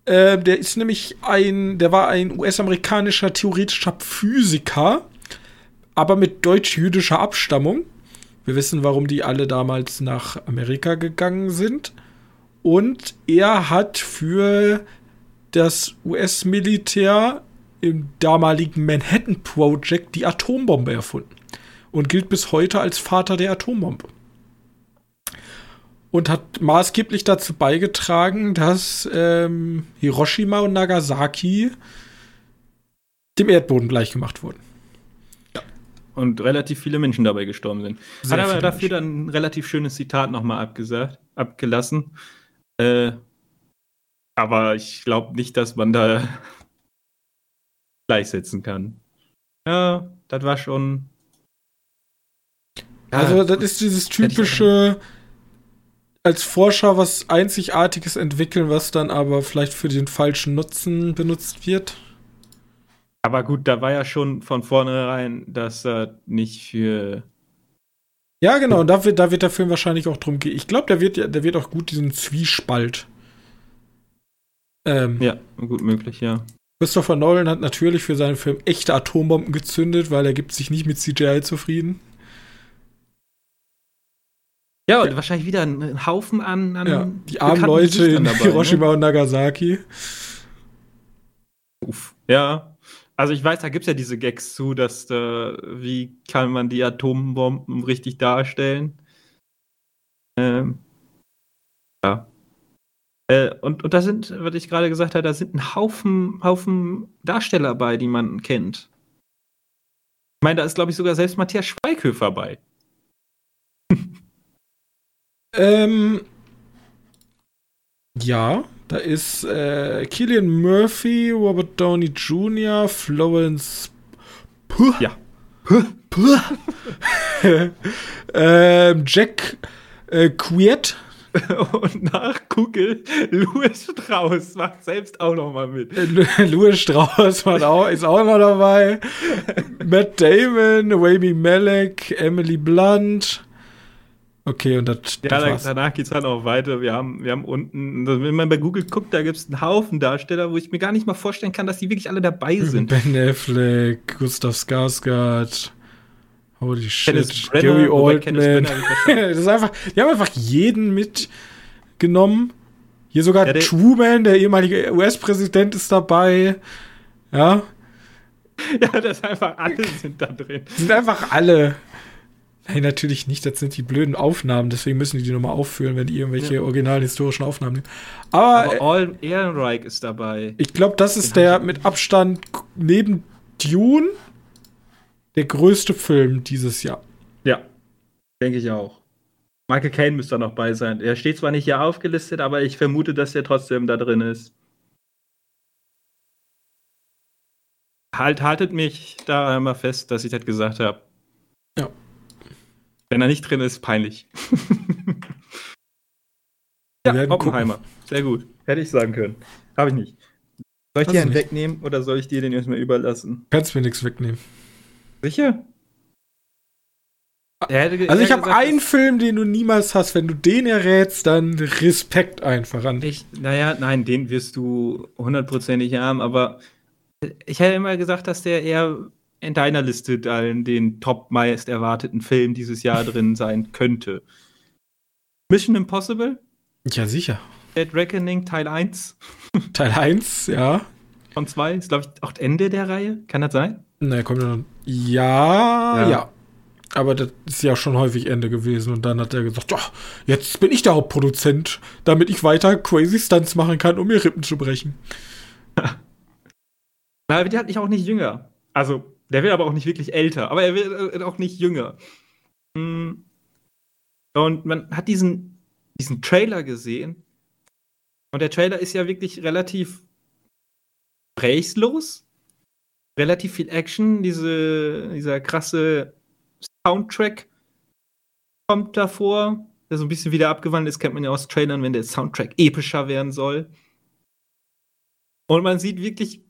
Äh, der ist nämlich ein, der war ein US-amerikanischer theoretischer Physiker, aber mit deutsch-jüdischer Abstammung. Wir wissen, warum die alle damals nach Amerika gegangen sind. Und er hat für das US-Militär im damaligen Manhattan Project die Atombombe erfunden und gilt bis heute als Vater der Atombombe. Und hat maßgeblich dazu beigetragen, dass ähm, Hiroshima und Nagasaki dem Erdboden gleichgemacht wurden. Und relativ viele Menschen dabei gestorben sind. Sehr Hat aber dafür dann ein relativ schönes Zitat nochmal abgesagt, abgelassen. Äh, aber ich glaube nicht, dass man da gleichsetzen kann. Ja, das war schon. Ja, Also, das ist dieses typische als Forscher was Einzigartiges entwickeln, was dann aber vielleicht für den falschen Nutzen benutzt wird. aber gut, da war ja schon von vornherein, dass er nicht für. Ja, genau, und da wird, da wird der Film wahrscheinlich auch drum gehen. Ich glaube, der wird, ja- der wird auch gut diesen Zwiespalt. Ähm, Ja, gut möglich, ja. Christopher Nolan hat natürlich für seinen Film echte Atombomben gezündet, weil er gibt sich nicht mit CGI zufrieden. Ja, und wahrscheinlich wieder ein, ein Haufen an, an Ja, die armen Leute in dabei, Hiroshima Ne? und Nagasaki. Uff. Ja. Also ich weiß, da gibt es ja diese Gags zu, dass da, wie kann man die Atombomben richtig darstellen? Ähm, ja. Äh, und, und da sind, was ich gerade gesagt habe, da sind ein Haufen, Haufen Darsteller bei, die man kennt. Ich meine, da ist, glaube ich, sogar selbst Matthias Schweighöfer bei. Ähm, ja, da ist äh, Killian Murphy, Robert Downey Jr., Florence Puh. Ja. Puh. ähm, Jack äh, Quiet. Und nach Google, Louis Strauss macht selbst auch noch mal mit. Äh, Louis Strauss auch, ist auch noch dabei. Matt Damon, Rami Malek, Emily Blunt. Okay, und das, Ja, das da, war's. danach geht es dann auch weiter. Wir haben, wir haben unten, wenn man bei Google guckt, da gibt es einen Haufen Darsteller, wo ich mir gar nicht mal vorstellen kann, dass die wirklich alle dabei sind. Ben Affleck, Gustav Skarsgård. Holy shit. Kenneth Branagh, Gary Oldman. Das ist einfach, die haben einfach jeden mitgenommen. Hier sogar Ja, der- Truman, der ehemalige US-Präsident, ist dabei. Ja. ja, das einfach alle sind da drin. Sind einfach alle. Nein, natürlich nicht. Das sind die blöden Aufnahmen. Deswegen müssen die die nochmal auffüllen, wenn die irgendwelche ja. originalen historischen Aufnahmen nehmen. Aber, Aber Ehrenreich ist dabei. Ich glaube, das ist der mit Abstand neben Dune der größte Film dieses Jahr. Ja, denke ich auch. Michael Caine müsste da noch bei sein. Er steht zwar nicht hier aufgelistet, aber ich vermute, dass er trotzdem da drin ist. Halt, haltet mich da einmal fest, dass ich das gesagt habe. Ja. Wenn er nicht drin ist, peinlich. ja, Oppenheimer. Gucken. Sehr gut. Hätte ich sagen können. Habe ich nicht. Soll ich dir einen wegnehmen oder soll ich dir den erstmal überlassen? Kannst mir nichts wegnehmen. Sicher? also ich habe einen Film, den du niemals hast. Wenn du den errätst, dann Respekt einfach an dich. Naja, nein, den wirst du hundertprozentig haben, aber ich hätte immer gesagt, dass der eher in deiner Liste den top meist erwarteten Film dieses Jahr drin sein könnte. Mission Impossible? Ja, sicher. Dead Reckoning Teil 1. Teil 1, ja. Von 2 ist, glaube ich, auch Ende der Reihe. Kann das sein? Ne, kommt ja noch. Ja, ja, ja. Aber das ist ja schon häufig Ende gewesen. Und dann hat er gesagt, oh, jetzt bin ich der Hauptproduzent, damit ich weiter crazy Stunts machen kann, um mir Rippen zu brechen. Na, der hat nicht auch nicht jünger. Also, der wird aber auch nicht wirklich älter, aber er wird äh, auch nicht jünger. Hm. Und man hat diesen, diesen Trailer gesehen. Und der Trailer ist ja wirklich relativ gesprächslos. Relativ viel Action. Diese, dieser krasse Soundtrack kommt davor, der so ein bisschen wieder abgewandelt ist, kennt man ja aus Trailern, wenn der Soundtrack epischer werden soll. Und man sieht wirklich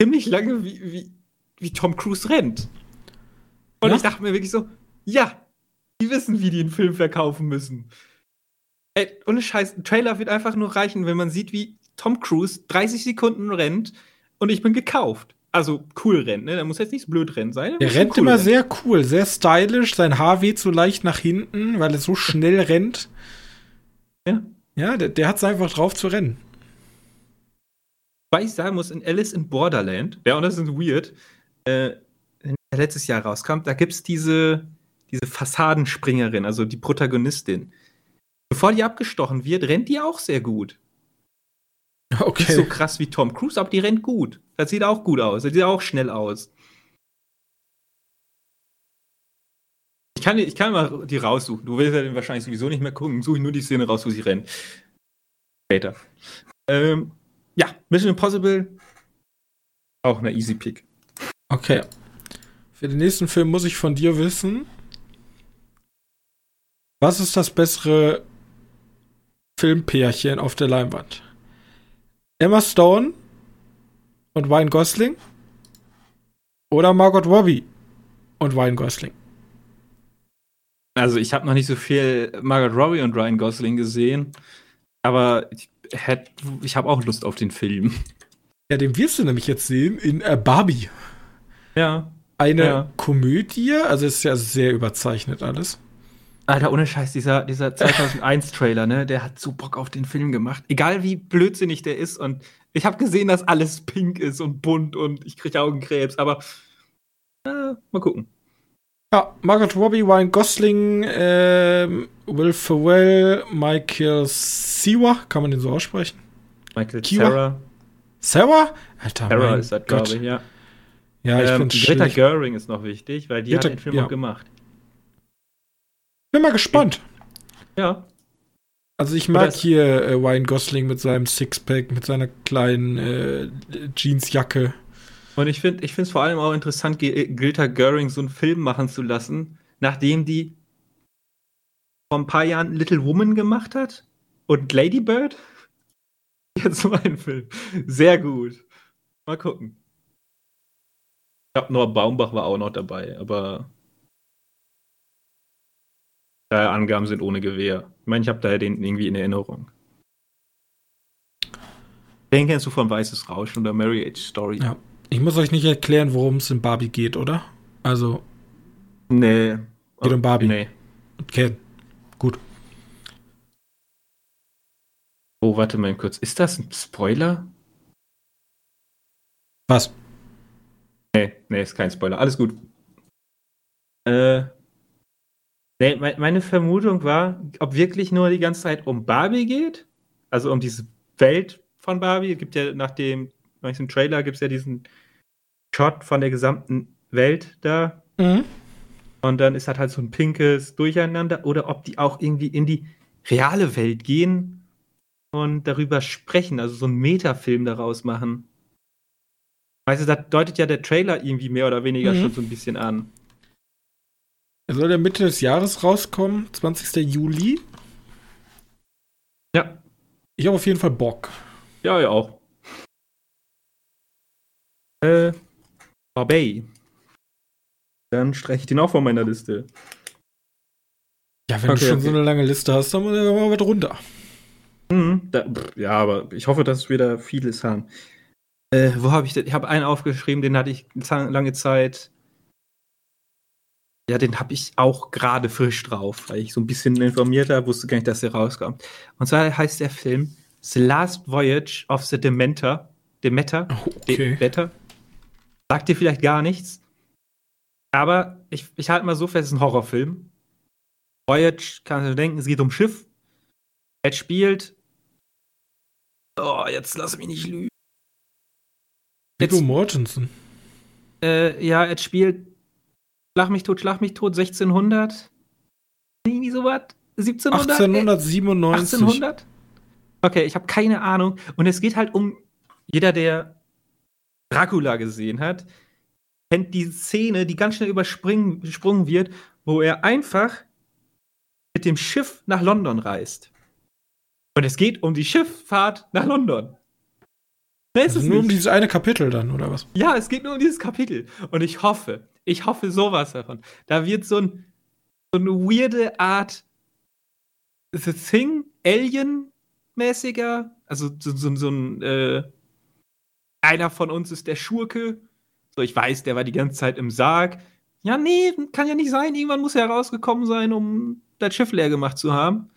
ziemlich lange, wie, wie, wie Tom Cruise rennt. Und ja? ich dachte mir wirklich so, ja, die wissen, wie die einen Film verkaufen müssen. Ey, ohne Scheiß, ein Trailer wird einfach nur reichen, wenn man sieht, wie Tom Cruise 30 Sekunden rennt und ich bin gekauft. Also cool rennt, ne? Der muss jetzt nicht so blöd rennen sein. Der rennt cool immer rennen. sehr cool, sehr stylisch. Sein Haar weht so leicht nach hinten, weil er so schnell rennt. Ja. Ja, der, der hat es einfach drauf zu rennen. Weil ich sagen muss, in Alice in Borderland, ja, und das ist weird, äh, der letztes Jahr rauskam, da gibt es diese, diese Fassadenspringerin, also die Protagonistin. Bevor die abgestochen wird, rennt die auch sehr gut. Okay. Nicht so krass wie Tom Cruise, aber die rennt gut. Das sieht auch gut aus. Das sieht auch schnell aus. Ich kann, ich kann mal die raussuchen. Du willst ja den wahrscheinlich sowieso nicht mehr gucken. Suche ich nur die Szene raus, wo sie rennt. Später. Ähm, ja, Mission Impossible. Auch eine Easy Pick. Okay. Für den nächsten Film muss ich von dir wissen, was ist das bessere Filmpärchen auf der Leinwand? Emma Stone und Ryan Gosling oder Margot Robbie und Ryan Gosling? Also ich habe noch nicht so viel Margot Robbie und Ryan Gosling gesehen, aber ich, ich habe auch Lust auf den Film. Ja, den wirst du nämlich jetzt sehen in äh, Barbie. Ja. Eine ja. Komödie, also ist ja sehr überzeichnet alles. Alter, ohne Scheiß, dieser, dieser 2001-Trailer, ne, der hat so Bock auf den Film gemacht. Egal wie blödsinnig der ist. Und ich habe gesehen, dass alles pink ist und bunt und ich kriege Augenkrebs, aber äh, mal gucken. Ja, Margaret Robbie, Ryan Gosling, äh, Will Ferrell, Michael Sewa, kann man den so aussprechen? Michael Kiwa? Sarah. Sarah? Alter, Sarah ist das, glaube ich, ja. Ja, ich ähm, Greta Göring ist noch wichtig, weil die Greta, hat den Film ja. auch gemacht. Bin mal gespannt. Ja. Also ich mag hier äh, Ryan Gosling mit seinem Sixpack, mit seiner kleinen äh, Jeansjacke. Und ich finde ich es vor allem auch interessant, Greta Göring so einen Film machen zu lassen, nachdem die vor ein paar Jahren Little Woman gemacht hat und Lady Bird. Jetzt so ein Film. Sehr gut. Mal gucken. Ich glaube, Noah Baumbach war auch noch dabei, aber äh, Angaben sind ohne Gewehr. Ich meine, ich habe da den irgendwie in Erinnerung. Den kennst du von Weißes Rauschen oder Marriage Story. Ja. Ich muss euch nicht erklären, worum es in Barbie geht, oder? Also. Nee. Geht um Barbie. Nee. Okay. Gut. Oh, warte mal kurz. Ist das ein Spoiler? Was? Nee. nee, ist kein Spoiler. Alles gut. Äh, meine Vermutung war, ob wirklich nur die ganze Zeit um Barbie geht. Also um diese Welt von Barbie. Es gibt ja nach dem, nach diesem Trailer gibt es ja diesen Shot von der gesamten Welt da. Mhm. Und dann ist halt halt so ein pinkes Durcheinander. Oder ob die auch irgendwie in die reale Welt gehen und darüber sprechen, also so einen Metafilm daraus machen. Weißt du, das deutet ja der Trailer irgendwie mehr oder weniger mhm. schon so ein bisschen an. Er soll ja Mitte des Jahres rauskommen, 20. Juli. Ja. Ich habe auf jeden Fall Bock. Ja, ja auch. Äh, Barbie. Dann streiche ich den auch von meiner Liste. Ja, wenn okay, du schon okay. so eine lange Liste hast, dann muss wir mal was runter. Mhm, da, ja, aber ich hoffe, dass wir da vieles haben. Äh, wo habe ich das? Ich habe einen aufgeschrieben, den hatte ich lange Zeit. Ja, den habe ich auch gerade frisch drauf, weil ich so ein bisschen informiert habe, wusste gar nicht, dass der rauskommt. Und zwar heißt der Film The Last Voyage of the Dementor. Demeter. Okay. Demeter. Sagt dir vielleicht gar nichts. Aber ich, ich halte mal so fest, es ist ein Horrorfilm. Voyage, kannst du denken, es geht um Schiff. Es spielt. Oh, jetzt lass mich nicht lügen. Viggo Mortensen. Äh, ja, es spielt Schlag mich tot, schlag mich tot, 1600. Irgendwie sowas? 1700? 1897. 1800? Okay, ich habe keine Ahnung. Und es geht halt um jeder, der Dracula gesehen hat, kennt die Szene, die ganz schnell übersprungen wird, wo er einfach mit dem Schiff nach London reist. Und es geht um die Schifffahrt nach London. Das also ist nur nicht. um dieses eine Kapitel dann, oder was? Ja, es geht nur um dieses Kapitel. Und ich hoffe, ich hoffe sowas davon. Da wird so, ein, so eine weirde Art The Thing, Alien-mäßiger, also so, so, so ein, äh, einer von uns ist der Schurke. So, ich weiß, der war die ganze Zeit im Sarg. Ja, nee, kann ja nicht sein. Irgendwann muss er rausgekommen sein, um das Schiff leer gemacht zu haben.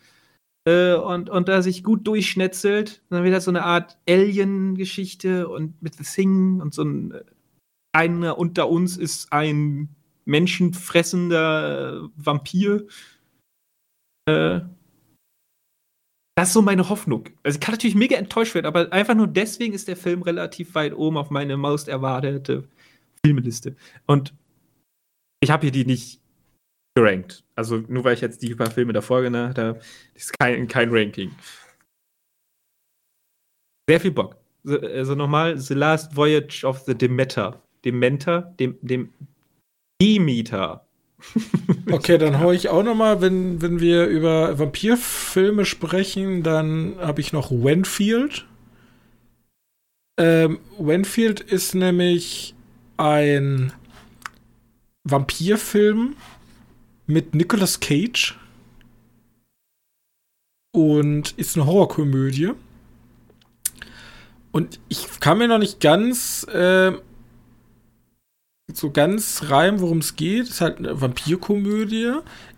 Äh, und, und da sich gut durchschnetzelt. Dann wird das so eine Art Alien-Geschichte und mit The Thing und so ein. Einer unter uns ist ein menschenfressender Vampir. Äh, das ist so meine Hoffnung. Also ich kann natürlich mega enttäuscht werden, aber einfach nur deswegen ist der Film relativ weit oben auf meine most erwartete Filmeliste. Und ich habe hier die nicht gerankt. Also nur weil ich jetzt die paar Filme davor genannt habe, ist kein, kein Ranking. Sehr viel Bock. Also nochmal, The Last Voyage of the Demeter. Demeter? Dem, dem Demeter. okay, dann hau ich auch nochmal, wenn, wenn wir über Vampirfilme sprechen, dann habe ich noch Wenfield. Ähm, Wenfield ist nämlich ein Vampirfilm mit Nicolas Cage und ist eine Horrorkomödie. Und ich kann mir noch nicht ganz äh, so ganz rein, worum es geht. Es ist halt eine Vampirkomödie.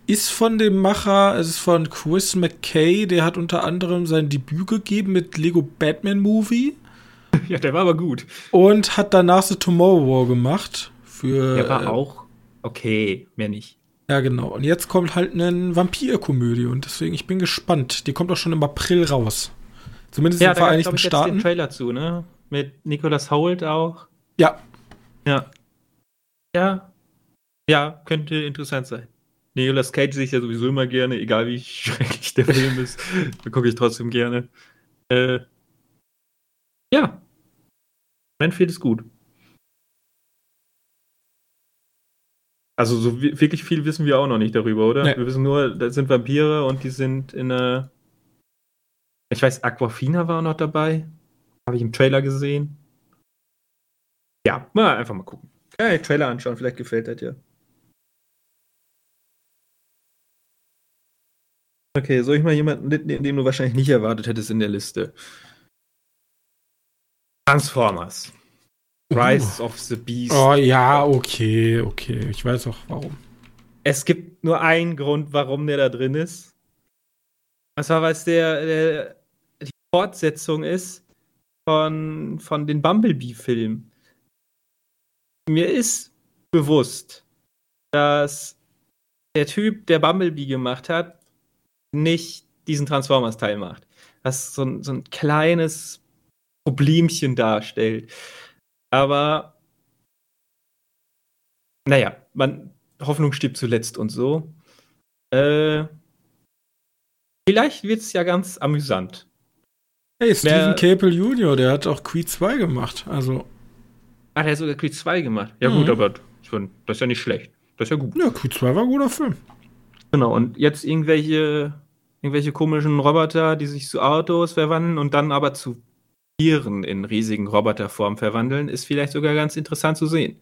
Ist von dem Macher, es ist von Chris McKay, der hat unter anderem sein Debüt gegeben mit Lego Batman Movie. Ja, der war aber gut. Und hat danach The Tomorrow War gemacht. Für, der war äh, auch okay, mehr nicht. Ja, genau. Und jetzt kommt halt eine Vampirkomödie und deswegen, ich bin gespannt. Die kommt auch schon im April raus. Zumindest ja, in den Vereinigten ich, Staaten. Ja, den Trailer zu, ne? Mit Nicholas Holt auch. Ja. Ja. Ja. Ja, könnte interessant sein. Nicolas Cage sehe ich ja sowieso immer gerne, egal wie schrecklich der Film ist. da gucke ich trotzdem gerne. Äh, ja. Manfield ist gut. Also so wirklich viel wissen wir auch noch nicht darüber, oder? Nee. Wir wissen nur, das sind Vampire und die sind in einer. Ich weiß, Aquafina war noch dabei. Habe ich im Trailer gesehen. Ja, mal einfach mal gucken. Ja, den Trailer anschauen, vielleicht gefällt das dir. Okay, soll ich mal jemanden mitnehmen, den du wahrscheinlich nicht erwartet hättest in der Liste? Transformers. Rise uh. of the Beast. Oh ja, okay, okay. Ich weiß auch warum. Es gibt nur einen Grund, warum der da drin ist. Und zwar, weil es der, der, die Fortsetzung ist von, von den Bumblebee-Filmen. Mir ist bewusst, dass der Typ, der Bumblebee gemacht hat, nicht diesen Transformers-Teil macht. Was so ein, so ein kleines Problemchen darstellt. Aber naja, man, Hoffnung stirbt zuletzt und so. Äh, vielleicht wird es ja ganz amüsant. Hey, Stephen Cable Jr., der hat auch Creed 2 gemacht. Also. Ah, der hat sogar Creed 2 gemacht. Ja, mhm. gut, aber das ist ja nicht schlecht. Das ist ja gut. Ja, Creed 2 war ein guter Film. Genau, und jetzt irgendwelche, irgendwelche komischen Roboter, die sich zu Autos verwandeln und dann aber zu Tieren in riesigen Roboterform verwandeln, ist vielleicht sogar ganz interessant zu sehen.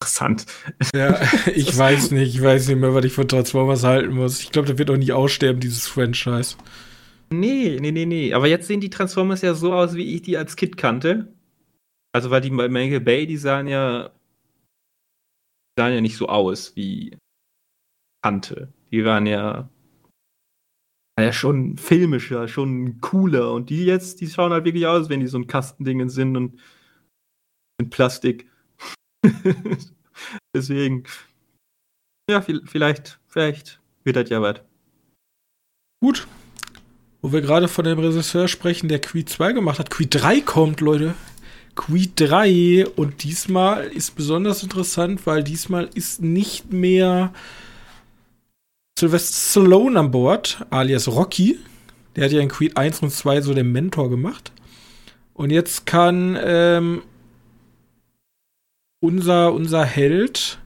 Interessant. Ja, ich weiß nicht, ich weiß nicht mehr, was ich von Transformers halten muss. Ich glaube, der wird auch nie aussterben, dieses Franchise. Nee, nee, nee, nee. Aber jetzt sehen die Transformers ja so aus, wie ich die als Kind kannte. Also, weil die bei Michael Bay, die sahen ja, sahen ja nicht so aus wie kannte. Die waren ja, ja schon filmischer, schon cooler. Und die jetzt, die schauen halt wirklich aus, wenn die so ein Kastendingen sind und in Plastik. Deswegen, ja, vielleicht, vielleicht wird das ja was. Gut, wo wir gerade von dem Regisseur sprechen, der Creed 2 gemacht hat. Creed 3 kommt, Leute. Creed 3 und diesmal ist besonders interessant, weil diesmal ist nicht mehr Sylvester Stallone an Bord, alias Rocky. Der hat ja in Creed 1 und 2 so den Mentor gemacht. Und jetzt kann ähm, unser, unser Held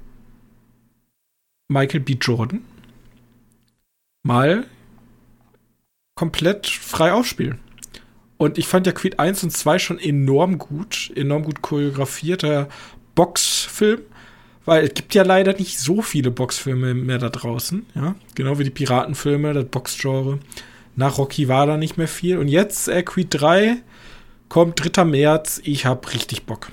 Michael B. Jordan mal komplett frei aufspielen. Und ich fand ja Creed 1 und 2 schon enorm gut, enorm gut choreografierter Boxfilm, weil es gibt ja leider nicht so viele Boxfilme mehr da draußen, ja, genau wie die Piratenfilme, das Boxgenre. Nach Rocky war da nicht mehr viel und jetzt äh, Creed 3 kommt 3. März, ich hab richtig Bock.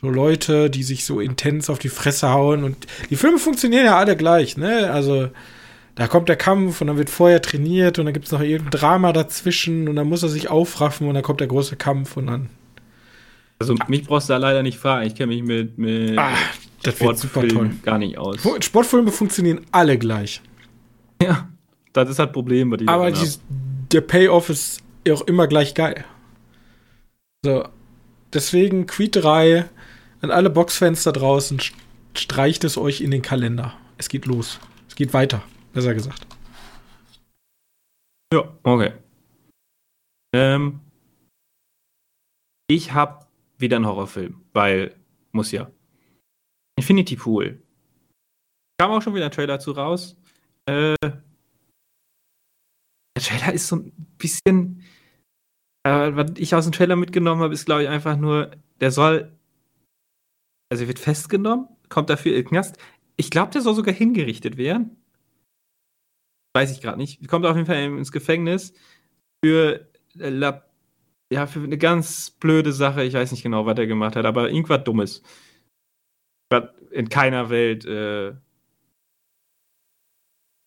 So Leute, die sich so intens auf die Fresse hauen und die Filme funktionieren ja alle gleich, ne? Also da kommt der Kampf und dann wird vorher trainiert und dann gibt es noch irgendein Drama dazwischen und dann muss er sich aufraffen und dann kommt der große Kampf und dann. Also mich brauchst du da leider nicht fragen. Ich kenne mich mit, mit ah, das wird super toll. gar nicht aus. Sportfilme funktionieren alle gleich. Ja, das ist halt Problem bei. Aber die, der Payoff ist auch immer gleich geil. So, deswegen Creed 3 an alle Boxfans da draußen, streicht es euch in den Kalender. Es geht los. Es geht weiter besser gesagt. Ja, okay. Ähm, ich habe wieder einen Horrorfilm, weil muss ja. Infinity Pool. Kam auch schon wieder ein Trailer zu raus. Äh, der Trailer ist so ein bisschen. Äh, was ich aus dem Trailer mitgenommen habe, ist, glaube ich, einfach nur, der soll. Also, er wird festgenommen, kommt dafür in den Knast. Ich glaube, der soll sogar hingerichtet werden weiß ich gerade nicht, kommt auf jeden Fall ins Gefängnis für, äh, ja, für eine ganz blöde Sache. Ich weiß nicht genau, was er gemacht hat, aber irgendwas Dummes. Was in keiner Welt, äh,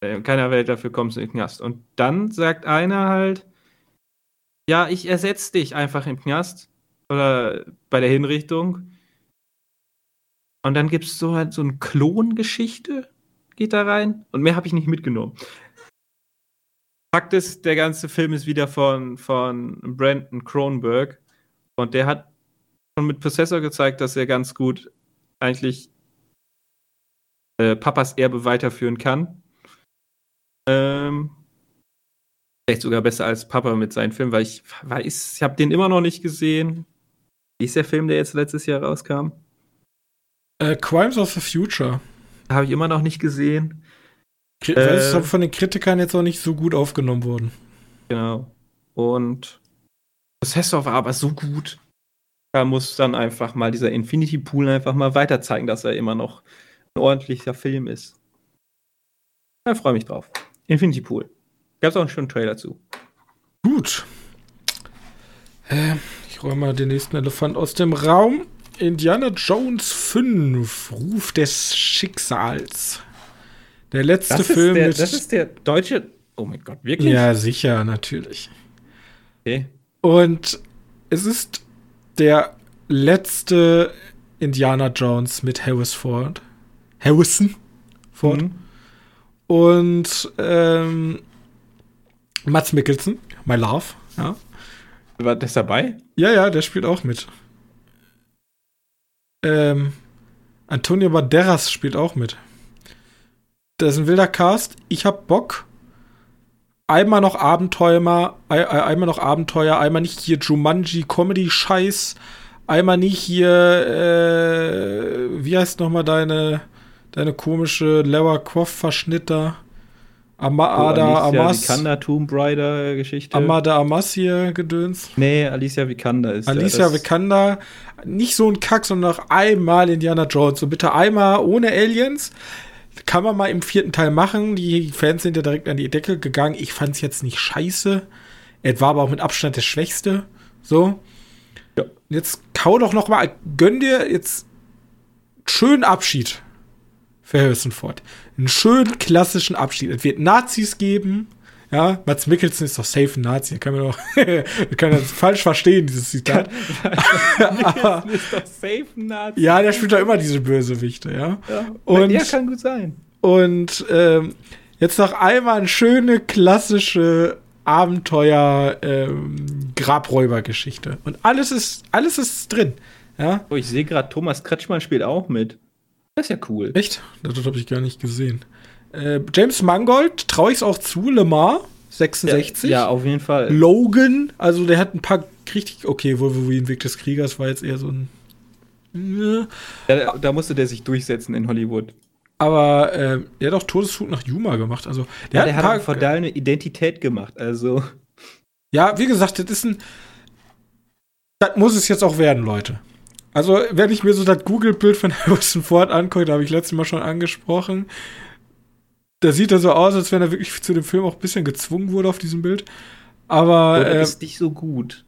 in keiner Welt dafür kommst du in den Knast. Und dann sagt einer halt, ja, ich ersetze dich einfach im Knast oder bei der Hinrichtung. Und dann gibt es so halt so eine Klongeschichte, geht da rein. Und mehr habe ich nicht mitgenommen. Fakt ist, der ganze Film ist wieder von, von Brandon Cronenberg. Und der hat schon mit Possessor gezeigt, dass er ganz gut eigentlich äh, Papas Erbe weiterführen kann. Ähm, vielleicht sogar besser als Papa mit seinen Filmen, weil ich weiß, ich habe den immer noch nicht gesehen. Wie ist der Film, der jetzt letztes Jahr rauskam? Uh, Crimes of the Future. Habe ich immer noch nicht gesehen. Äh, das ist von den Kritikern jetzt auch nicht so gut aufgenommen worden. Genau. Und Prozessor war aber so gut. Da muss dann einfach mal dieser Infinity Pool einfach mal weiter zeigen, dass er immer noch ein ordentlicher Film ist. Ich freue mich drauf. Infinity Pool. Gab es auch einen schönen Trailer zu. Gut. Äh, ich räume mal den nächsten Elefant aus dem Raum. Indiana Jones 5, Ruf des Schicksals. Der letzte das Film. Der, das ist der deutsche. Oh mein Gott, wirklich? Ja, sicher, natürlich. Okay. Und es ist der letzte Indiana Jones mit Harris Ford. Harrison Ford. Mhm. Und ähm, Mats Mikkelsen, My Love, ja. War das dabei? Ja, ja, der spielt auch mit. Ähm, Antonio Banderas spielt auch mit. Das ist ein wilder Cast. Ich hab Bock. Einmal noch Abenteuer, einmal noch Abenteuer, einmal nicht hier Jumanji Comedy Scheiß, einmal nicht hier, äh, wie heißt noch mal deine, deine komische Lara Croft Verschnitt da? Amada oh, Amas. Vikander Tomb Raider Geschichte. Amada Amas hier Gedöns. Nee, Alicia Vikander ist Alicia ja, Vikander. Nicht so ein Kack, sondern noch einmal Indiana Jones. So bitte einmal ohne Aliens. Kann man mal im vierten Teil machen. Die Fans sind ja direkt an die Decke gegangen. Ich fand es jetzt nicht scheiße. Es war aber auch mit Abstand der Schwächste. So. Ja. Jetzt kau doch noch mal. Gönn dir jetzt schönen Abschied für Harrison Ford. Einen schönen klassischen Abschied. Es wird Nazis geben. Ja, Mats Mikkelsen ist doch safe ein Nazi. Kann man doch, kann das falsch verstehen, dieses Zitat. Mikkelsen ist doch safe ein Nazi. Ja, der spielt doch immer diese Bösewichte, ja. ja und der kann gut sein. Und ähm, jetzt noch einmal eine schöne klassische Abenteuer ähm, Grabräubergeschichte. Und alles ist, alles ist drin. Ja. Oh, ich sehe gerade, Thomas Kretschmann spielt auch mit. Das ist ja cool. Echt? Das habe ich gar nicht gesehen. Äh, James Mangold, traue ich es auch zu, Lemar, 66. Ja, ja, auf jeden Fall. Logan, also der hat ein paar richtig, okay, Wolverine, Weg des Kriegers war jetzt eher so ein. Ja, da, da musste der sich durchsetzen in Hollywood. Aber äh, der hat auch Todeszug nach Yuma gemacht. Also, der ja, hat, der hat von da eine Identität gemacht. Also. Ja, wie gesagt, das ist ein. Das muss es jetzt auch werden, Leute. Also, wenn ich mir so das Google-Bild von Harrison Ford angucke, da habe ich letztes Mal schon angesprochen, da sieht er so aus, als wenn er wirklich zu dem Film auch ein bisschen gezwungen wurde auf diesem Bild. Aber. Oder äh, ist nicht so gut.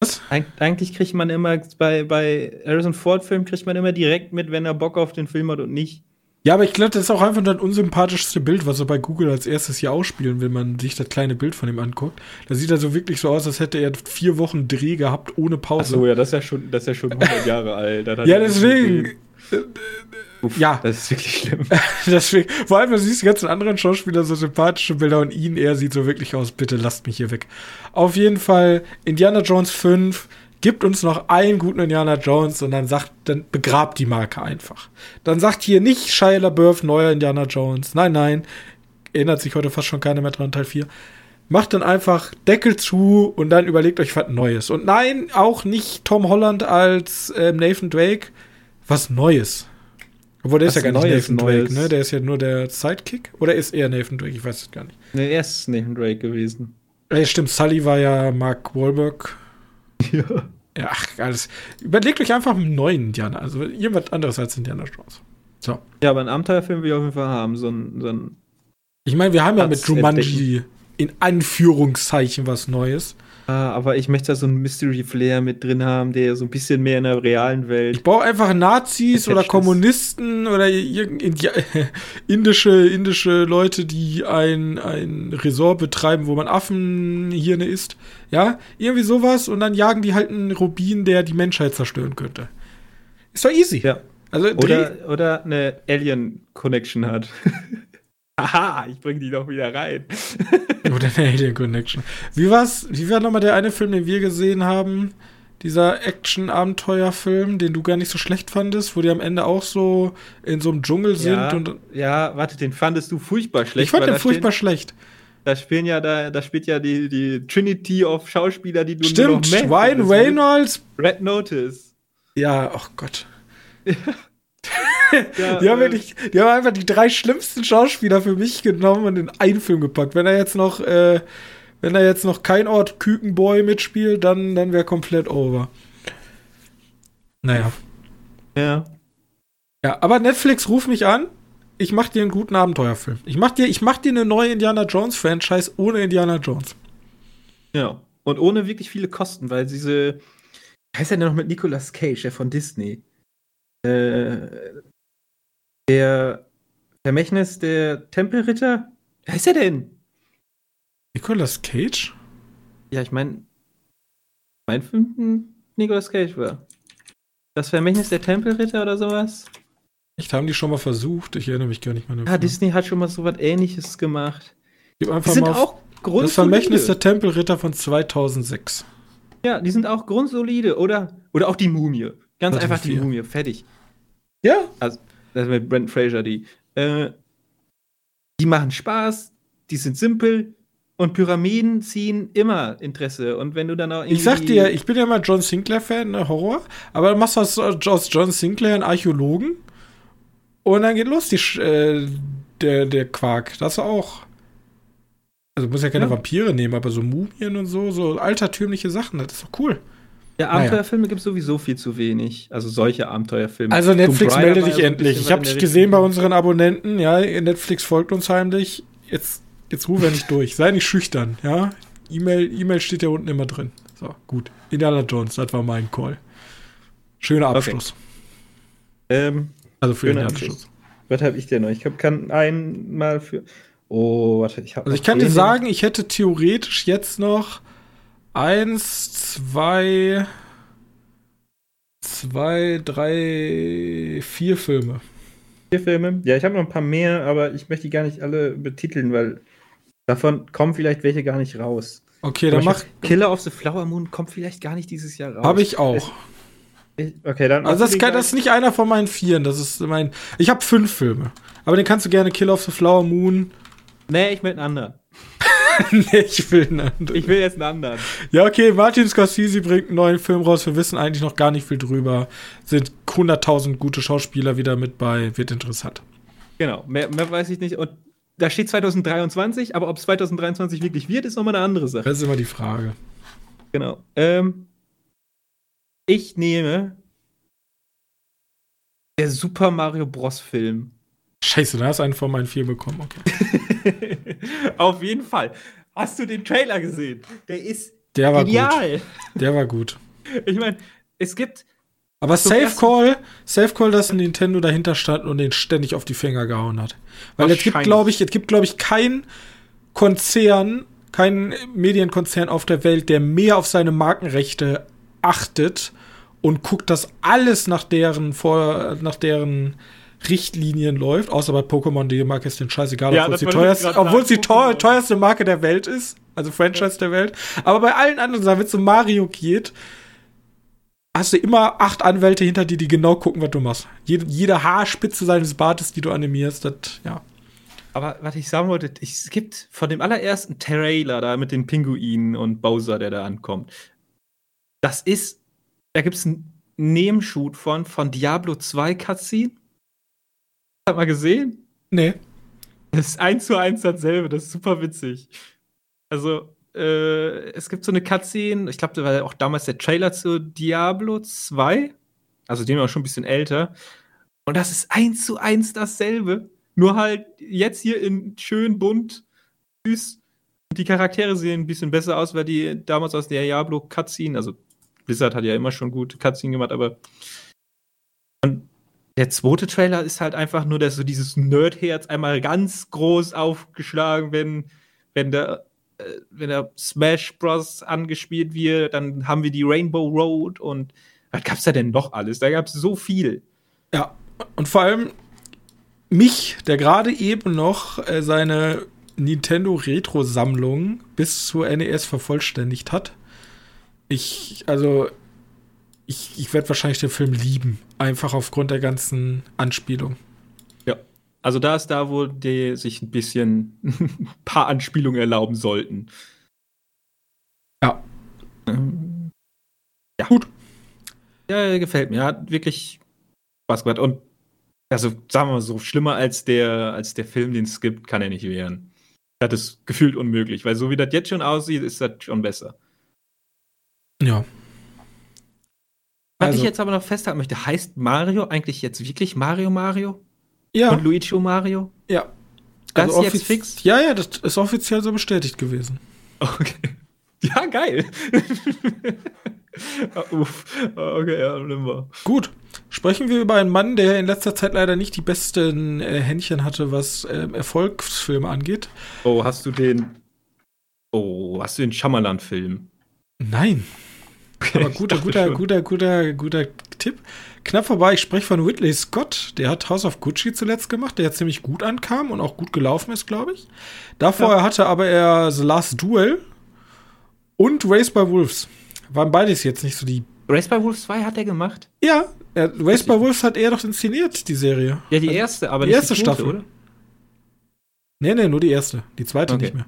Was? Eig eigentlich kriegt man immer bei, bei Harrison Ford-Filmen kriegt man immer direkt mit, wenn er Bock auf den Film hat und nicht. Ja, aber ich glaube, das ist auch einfach das unsympathischste Bild, was er bei Google als erstes hier ausspielen, wenn man sich das kleine Bild von ihm anguckt. Da sieht er so wirklich so aus, als hätte er vier Wochen Dreh gehabt ohne Pause. Ach so, ja, das ist ja schon, das ist ja schon 100 Jahre alt. ja, deswegen. Uff, ja. Das ist wirklich schlimm. deswegen, vor allem, du siehst die ganzen anderen Schauspieler so sympathische Bilder und ihn, er sieht so wirklich aus, bitte lasst mich hier weg. Auf jeden Fall, Indiana Jones 5 gibt uns noch einen guten Indiana Jones und dann sagt, dann begrabt die Marke einfach. Dann sagt hier nicht Shia LaBeouf, neuer Indiana Jones. Nein, nein. Erinnert sich heute fast schon keiner mehr dran, Teil 4. Macht dann einfach Deckel zu und dann überlegt euch was Neues. Und nein, auch nicht Tom Holland als äh, Nathan Drake. Was Neues. Obwohl, der was ist ja gar nicht Nathan Neues. Drake, ne? Der ist ja nur der Sidekick. Oder ist er Nathan Drake? Ich weiß es gar nicht. Ne, er ist Nathan Drake gewesen. Ja, stimmt. Sully war ja Mark Wahlberg. Ja. Ja, ach, alles. Überlegt euch einfach einen neuen Indiana. Also irgendwas anderes als Indiana Jones. So. Ja, aber einen Abenteuerfilm will ich auf jeden Fall haben. So ein. So ein ich meine, wir haben ja mit Jumanji in Anführungszeichen was Neues. Ah, aber ich möchte da so einen Mystery-Flair mit drin haben, der so ein bisschen mehr in der realen Welt. Ich brauche einfach Nazis oder Kommunisten oder indische, indische Leute, die ein, ein Resort betreiben, wo man Affenhirne isst. Ja, irgendwie sowas und dann jagen die halt einen Rubin, der die Menschheit zerstören könnte. Ist doch easy. Ja. Also, oder, oder eine Alien-Connection hat. Haha, ich bring die doch wieder rein. Eine Alien Connection. Wie war's? Wie war nochmal der eine Film, den wir gesehen haben? Dieser Action-Abenteuer-Film, den du gar nicht so schlecht fandest, wo die am Ende auch so in so einem Dschungel sind ja, und. Ja, warte, den fandest du furchtbar schlecht. Ich fand den furchtbar stehen, schlecht. Da spielen ja, da, da spielt ja die, die Trinity of Schauspieler, die du Stimmt, nur noch Ryan Reynolds. Red Notice. Ja, oh Gott. ja, die, haben wirklich, die haben einfach die drei schlimmsten Schauspieler für mich genommen und in einen Film gepackt. Wenn er jetzt noch, äh, wenn er jetzt noch kein Ort Kükenboy mitspielt, dann, dann wäre komplett over. Naja. Ja. Ja, aber Netflix ruft mich an. Ich mach dir einen guten Abenteuerfilm. Ich mach dir, ich mach dir eine neue Indiana Jones Franchise ohne Indiana Jones. Ja. Und ohne wirklich viele Kosten, weil diese, heißt er denn noch mit Nicolas Cage, der von Disney? Äh, der Vermächtnis der Tempelritter? Wer ist er denn? Nicolas Cage? Ja, ich meine, mein fünften Nicolas Cage war. Das Vermächtnis der Tempelritter oder sowas? Echt, haben die schon mal versucht? Ich erinnere mich gar nicht mehr. Ja, Disney hat schon mal so was ähnliches gemacht. Gib einfach die sind mal auch Das Vermächtnis der Tempelritter von 2006. Ja, die sind auch grundsolide. Oder, oder auch die Mumie. Ganz einfach die Mumie. Fertig. Ja. Also, das ist mit Brent Fraser die. Äh, die machen Spaß, die sind simpel, und Pyramiden ziehen immer Interesse. Und wenn du dann auch Ich sag dir, ich bin ja mal John Sinclair-Fan, ne, Horror, aber dann machst du aus, John Sinclair einen Archäologen und dann geht los, die, äh, der, der Quark. Das auch. Also muss ja keine ja. Vampire nehmen, aber so Mumien und so, so altertümliche Sachen, das ist doch cool. Ja, Abenteuerfilme naja. gibt es sowieso viel zu wenig. Also solche Abenteuerfilme. Also Netflix melde dich endlich. Ich habe dich gesehen bei unseren Abonnenten. Ja, Netflix folgt uns heimlich. Jetzt Jetzt ruf er nicht durch. Sei nicht schüchtern, ja? E-Mail e steht ja unten immer drin. So, gut. Indiana Jones, das war mein Call. Schöner Abschluss. Okay. Ähm, also für den Abschluss. Was habe ich denn noch? Ich hab, kann einmal für. Oh, warte, ich habe. Also ich kann dir sagen, ich hätte theoretisch jetzt noch eins, zwei, zwei, drei, vier Filme. Vier Filme? Ja, ich habe noch ein paar mehr, aber ich möchte die gar nicht alle betiteln, weil Davon kommen vielleicht welche gar nicht raus. Okay, dann mach. Killer of the Flower Moon kommt vielleicht gar nicht dieses Jahr raus. Habe ich auch. Ich, okay, dann. Also das, kann, das ist nicht einer von meinen Vieren. Das ist mein. Ich habe fünf Filme. Aber den kannst du gerne Killer of the Flower Moon. Nee, ich will einen anderen. nee, ich will einen anderen. Ich will jetzt einen anderen. Ja, okay, Martin Scorsese bringt einen neuen Film raus. Wir wissen eigentlich noch gar nicht viel drüber. Sind 100.000 gute Schauspieler wieder mit bei. Wird interessant. Genau, mehr, mehr weiß ich nicht. Und da steht 2023, aber ob es 2023 wirklich wird, ist nochmal eine andere Sache. Das ist immer die Frage. Genau. Ähm, ich nehme der Super Mario Bros. Film. Scheiße, da hast du einen von meinen vier bekommen, okay. Auf jeden Fall. Hast du den Trailer gesehen? Der ist der war genial. Gut. Der war gut. Ich meine, es gibt aber Safe Call, Safe Call, dass Nintendo dahinter stand und den ständig auf die Finger gehauen hat. Weil es gibt, glaube ich, es gibt, glaube ich, kein Konzern, kein Medienkonzern auf der Welt, der mehr auf seine Markenrechte achtet und guckt, dass alles nach deren vor, nach deren Richtlinien läuft, außer bei Pokémon, die Marke ist den scheißegal, ja, obwohl es die, teuerste, obwohl die teuer, teuerste Marke der Welt ist, also Franchise ja. der Welt. Aber bei allen anderen Sachen, wenn es um Mario geht, hast du immer acht Anwälte hinter dir, die genau gucken, was du machst. Jede, jede Haarspitze seines Bartes, die du animierst, das, ja. Aber was ich sagen wollte, es gibt von dem allerersten Trailer da mit den Pinguinen und Bowser, der da ankommt. Das ist, da gibt es einen Nebenshoot von, von Diablo 2 Cutscene. Hat mal gesehen? Nee. Das ist eins zu eins dasselbe, das ist super witzig. Also, äh, es gibt so eine Cutscene, ich glaube, das war auch damals der Trailer zu Diablo 2. Also den war schon ein bisschen älter. Und das ist eins zu eins dasselbe. Nur halt jetzt hier in schön bunt, süß. Die Charaktere sehen ein bisschen besser aus, weil die damals aus der Diablo Cutscene, also Blizzard hat ja immer schon gut Cutscene gemacht, aber und der zweite Trailer ist halt einfach nur, dass so dieses Nerdherz einmal ganz groß aufgeschlagen, wenn, wenn der äh, wenn der Smash Bros. angespielt wird, dann haben wir die Rainbow Road und was gab's da denn noch alles? Da gab's so viel. Ja, und vor allem mich, der gerade eben noch äh, seine Nintendo Retro-Sammlung bis zur NES vervollständigt hat. Ich, also, ich, ich werde wahrscheinlich den Film lieben. Einfach aufgrund der ganzen Anspielung. Also da ist da, wo die sich ein bisschen ein paar Anspielungen erlauben sollten. Ja. Ähm, ja. Gut. Ja, gefällt mir. Hat wirklich Spaß gemacht. Und also sagen wir mal so, schlimmer als der, als der Film, den es gibt, kann er nicht werden. Das ist gefühlt unmöglich, weil so wie das jetzt schon aussieht, ist das schon besser. Ja. Was also, ich jetzt aber noch festhalten möchte, heißt Mario eigentlich jetzt wirklich Mario Mario? Ja. Und Luigi Mario? Ja. Das also ist jetzt fix? Ja, ja, das ist offiziell so bestätigt gewesen. Okay. Ja, geil. Uff. Okay, ja, nimm mal. Gut. Sprechen wir über einen Mann, der in letzter Zeit leider nicht die besten äh, Händchen hatte, was äh, Erfolgsfilme angeht. Oh, hast du den. Oh, hast du den Schamalan-Film? Nein. Okay, Aber guter, guter, guter, guter, guter Tipp. Knapp vorbei, ich spreche von Whitley Scott. Der hat House of Gucci zuletzt gemacht, der ziemlich gut ankam und auch gut gelaufen ist, glaube ich. Davor ja. hatte aber er The Last Duel und Race by Wolves. Waren beides jetzt nicht so die. Race by Wolves 2 hat er gemacht? Ja, er, Race by Wolves hat er doch inszeniert, die Serie. Ja, die also erste, aber die erste die Staffel, oder? Nee, nee, nur die erste. Die zweite okay. nicht mehr.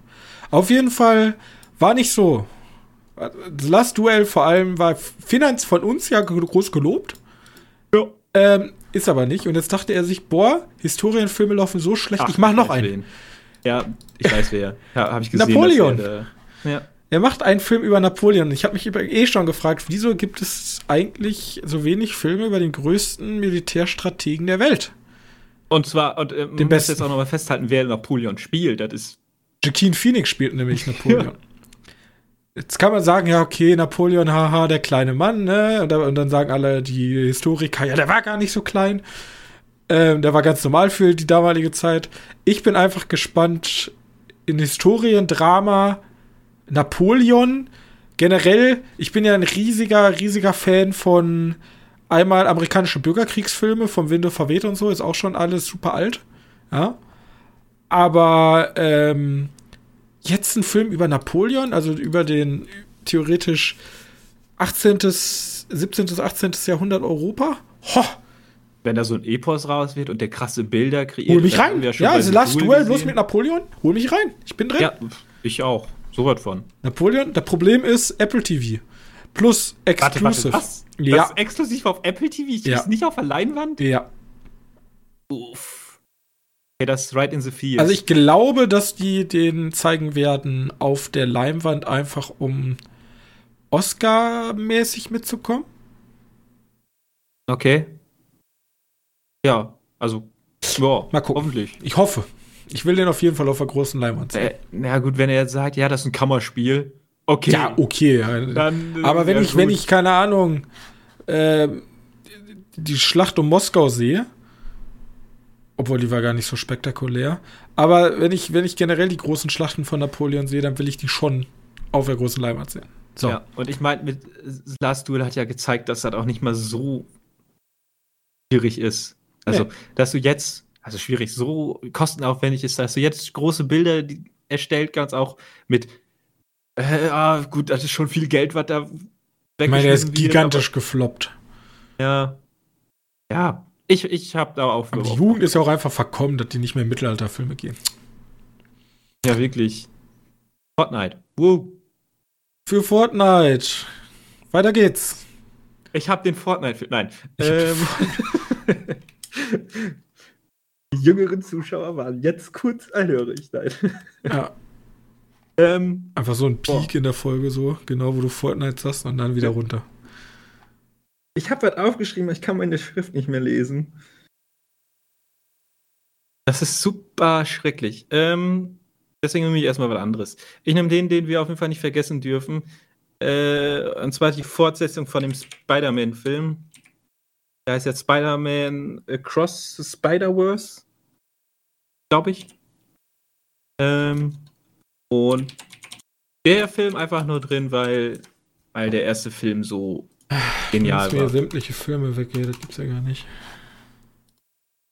Auf jeden Fall war nicht so. Das Last Duel vor allem war Finanz von uns ja groß gelobt. Ja. Ähm, ist aber nicht. Und jetzt dachte er sich, boah, Historienfilme laufen so schlecht, Ach, ich mach noch einen. Wen. Ja, ich weiß wer. Ja, habe ich gesehen. Napoleon. Er, ja. er macht einen Film über Napoleon. Ich habe mich eh schon gefragt, wieso gibt es eigentlich so wenig Filme über den größten Militärstrategen der Welt? Und zwar, und äh, den besten. jetzt auch nochmal festhalten, wer Napoleon spielt. Das ist. Joaquin Phoenix spielt nämlich Napoleon. Jetzt kann man sagen, ja, okay, Napoleon, haha, der kleine Mann, ne? Und, und dann sagen alle die Historiker, ja, der war gar nicht so klein. Ähm, der war ganz normal für die damalige Zeit. Ich bin einfach gespannt in Historiendrama Napoleon. Generell, ich bin ja ein riesiger, riesiger Fan von einmal amerikanische Bürgerkriegsfilme, vom Winde verweht und so, ist auch schon alles super alt. Ja. Aber ähm, jetzt ein Film über Napoleon, also über den theoretisch 18., 17., 18. Jahrhundert Europa. Ho! Wenn da so ein Epos raus wird und der krasse Bilder kreiert. Hol mich rein. Ja, also Last Duel bloß mit Napoleon. Hol mich rein. Ich bin drin. Ja, ich auch. So was von. Napoleon, das Problem ist Apple TV. Plus Exclusive. Warte, warte, was? Ja. Das ist exklusiv auf Apple TV? Ich ja. nicht auf der Leinwand? Ja. Uff. Okay, das ist right in the field. Also ich glaube, dass die den zeigen werden auf der Leinwand einfach um Oscar-mäßig mitzukommen. Okay. Ja, also ja, mal gucken. Hoffentlich. Ich hoffe. Ich will den auf jeden Fall auf der großen Leinwand sehen. Äh, na gut, wenn er jetzt sagt, ja, das ist ein Kammerspiel. Okay. Ja, okay. Dann, Aber wenn ich, gut. wenn ich, keine Ahnung, äh, die Schlacht um Moskau sehe, obwohl die war gar nicht so spektakulär. Aber wenn ich, wenn ich generell die großen Schlachten von Napoleon sehe, dann will ich die schon auf der großen Leinwand sehen. So. Ja, und ich meine, mit Last Duel hat ja gezeigt, dass das auch nicht mal so schwierig ist. Also, nee. dass du jetzt, also schwierig, so kostenaufwendig ist, dass du jetzt große Bilder erstellt, ganz auch mit, äh, ah, gut, das ist schon viel Geld, was da weg Ich meine, der ist gigantisch wird, gefloppt. Ja. Ja, ich, ich habe da auch. Aber die Jugend ist ja auch einfach verkommen, dass die nicht mehr in Mittelalterfilme gehen. Ja, wirklich. Fortnite. Woo. Für Fortnite. Weiter geht's. Ich habe den Fortnite. Nein. Ähm, die jüngeren Zuschauer waren jetzt kurz einhörig. Nein. Ja. ähm, Einfach so ein Peak boah. in der Folge, so, genau wo du Fortnite sagst und dann wieder runter. Ich habe was aufgeschrieben, aber ich kann meine Schrift nicht mehr lesen. Das ist super schrecklich. Ähm, deswegen nehme ich erstmal was anderes. Ich nehme den, den wir auf jeden Fall nicht vergessen dürfen. Äh, und zwar die Fortsetzung von dem Spider-Man-Film. Der heißt jetzt Spider-Man Across the Spider-Verse. Glaube ich. Ähm, und der Film einfach nur drin, weil, weil der erste Film so genial war. mir sämtliche Filme weggeht, das gibt's ja gar nicht.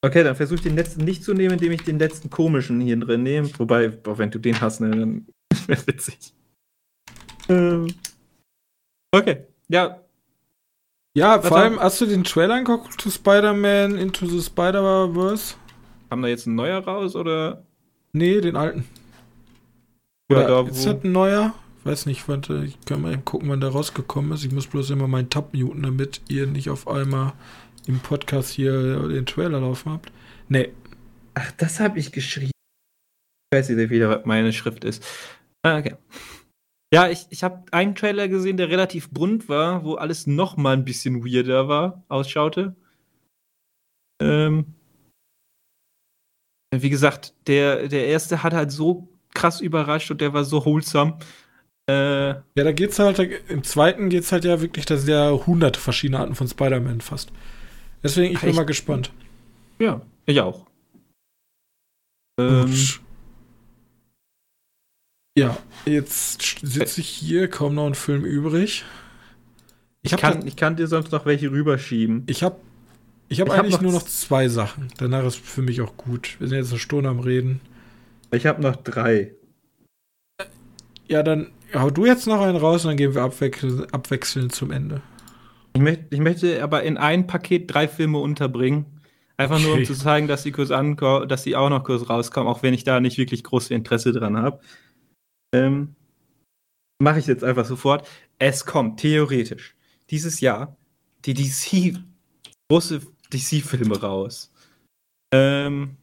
Okay, dann versuche ich den letzten nicht zu nehmen, indem ich den letzten komischen hier drin nehme. Wobei, auch wenn du den hast, ne, dann wäre witzig. Ähm. Okay, ja. Ja, vor allem, hast du den Trailer angeguckt zu Spider-Man Into the Spider-Verse? Haben da jetzt ein neuer raus, oder? Nee, den alten. Oder ja, da, ist das ein neuer? Weiß nicht, warte, ich kann mal gucken, wann der rausgekommen ist. Ich muss bloß immer meinen Tab muten, damit ihr nicht auf einmal im Podcast hier den Trailer laufen habt. Nee. Ach, das habe ich geschrieben. Ich weiß nicht wieder, was meine Schrift ist. Ah, okay. Ja, ich, ich habe einen Trailer gesehen, der relativ bunt war, wo alles noch mal ein bisschen weirder war, ausschaute. Ähm, wie gesagt, der, der erste hat halt so krass überrascht und der war so wholesome. Äh, ja, da geht's halt, im zweiten geht's halt ja wirklich, dass ja hunderte verschiedene Arten von Spider-Man fast. Deswegen, ich bin mal gespannt. Ja, ich auch. Ähm, ja, jetzt sitze ich hier, kaum noch ein Film übrig. Ich, ich kann, ich kann dir sonst noch welche rüberschieben. Ich habe ich hab ich eigentlich hab nur noch zwei Sachen. Danach ist für mich auch gut. Wir sind jetzt eine Stunde am Reden. Ich habe noch drei. Ja, dann hau du jetzt noch einen raus und dann gehen wir abwechselnd, abwechselnd zum Ende. Ich, möcht, ich möchte aber in ein Paket drei Filme unterbringen. Einfach okay. nur, um zu zeigen, dass sie kurz dass sie auch noch kurz rauskommen, auch wenn ich da nicht wirklich großes Interesse dran habe. Ähm, Mache ich jetzt einfach sofort. Es kommt theoretisch dieses Jahr die DC, große DC-Filme raus. Ähm,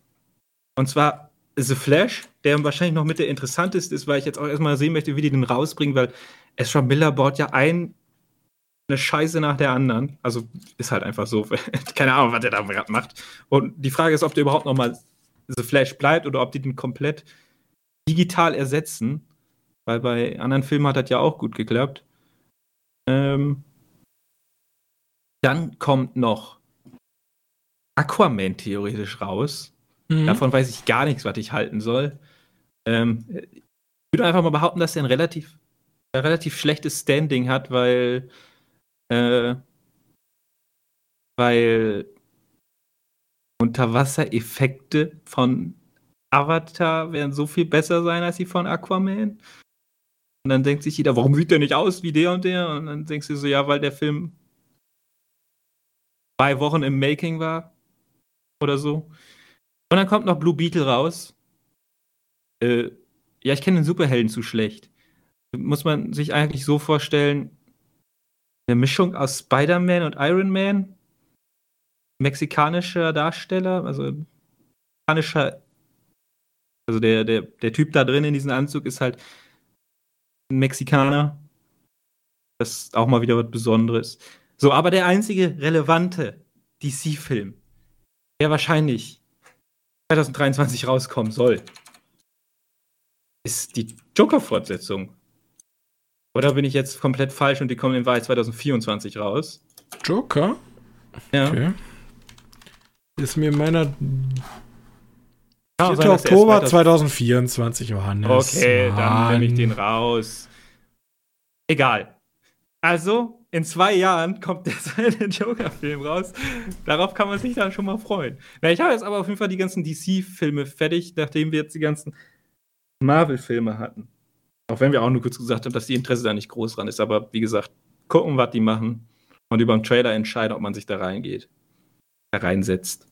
und zwar The Flash, der wahrscheinlich noch mit der interessanteste ist, weil ich jetzt auch erstmal sehen möchte, wie die den rausbringen, weil Ezra Miller baut ja ein eine Scheiße nach der anderen. Also ist halt einfach so. Keine Ahnung, was der da gerade macht. Und die Frage ist, ob der überhaupt noch mal The Flash bleibt oder ob die den komplett digital ersetzen. Weil bei anderen Filmen hat das ja auch gut geklappt. Ähm, dann kommt noch Aquaman theoretisch raus. Mhm. Davon weiß ich gar nichts, was ich halten soll. Ähm, ich würde einfach mal behaupten, dass er ein relativ, ein relativ schlechtes Standing hat, weil äh, weil Unterwassereffekte von Avatar werden so viel besser sein als die von Aquaman. Und dann denkt sich jeder, warum sieht der nicht aus wie der und der? Und dann denkst du so, ja, weil der Film zwei Wochen im Making war oder so. Und dann kommt noch Blue Beetle raus. Äh, ja, ich kenne den Superhelden zu schlecht. Muss man sich eigentlich so vorstellen, eine Mischung aus Spider-Man und Iron Man. Mexikanischer Darsteller, also mexikanischer, also der, der, der Typ da drin in diesem Anzug ist halt ein Mexikaner. Das ist auch mal wieder was Besonderes. So, aber der einzige relevante DC-Film, der wahrscheinlich 2023 rauskommen soll, ist die Joker-Fortsetzung. Oder bin ich jetzt komplett falsch und die kommen in Wahrheit 2024 raus? Joker? Ja. Okay. Ist mir meiner 4. Sein, Oktober 2024, Johannes. Okay, Mann. dann nehme ich den raus. Egal. Also, in zwei Jahren kommt der zweite Joker-Film raus. Darauf kann man sich dann schon mal freuen. Na, ich habe jetzt aber auf jeden Fall die ganzen DC-Filme fertig, nachdem wir jetzt die ganzen Marvel-Filme hatten. Auch wenn wir auch nur kurz gesagt haben, dass die Interesse da nicht groß dran ist. Aber wie gesagt, gucken, was die machen und über den Trailer entscheiden, ob man sich da reingeht. Da reinsetzt.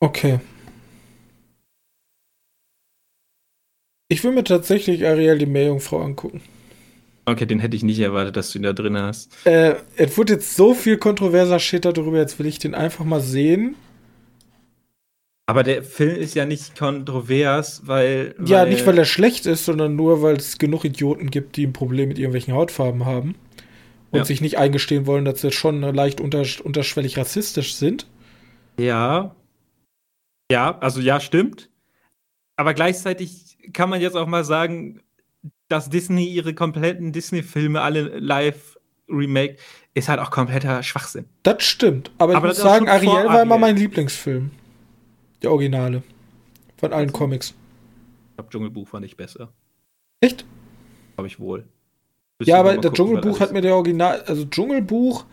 Okay. Ich will mir tatsächlich Ariel die Meerjungfrau angucken. Okay, den hätte ich nicht erwartet, dass du ihn da drin hast. Äh, es wurde jetzt so viel kontroverser Shit darüber, jetzt will ich den einfach mal sehen. Aber der Film ist ja nicht kontrovers, weil, weil. Ja, nicht weil er schlecht ist, sondern nur, weil es genug Idioten gibt, die ein Problem mit irgendwelchen Hautfarben haben und ja. sich nicht eingestehen wollen, dass sie schon leicht unter, unterschwellig rassistisch sind. Ja. Ja, also ja, stimmt. Aber gleichzeitig kann man jetzt auch mal sagen, dass Disney ihre kompletten Disney-Filme alle live remake, ist halt auch kompletter Schwachsinn. Das stimmt. Aber, aber ich muss sagen, Ariel war immer mein Lieblingsfilm. Der Originale. Von allen Comics. Ich glaube, Dschungelbuch fand ich besser. Echt? Habe ich wohl. Müssen ja, aber der Dschungelbuch hat mir der Original. Also, Dschungelbuch.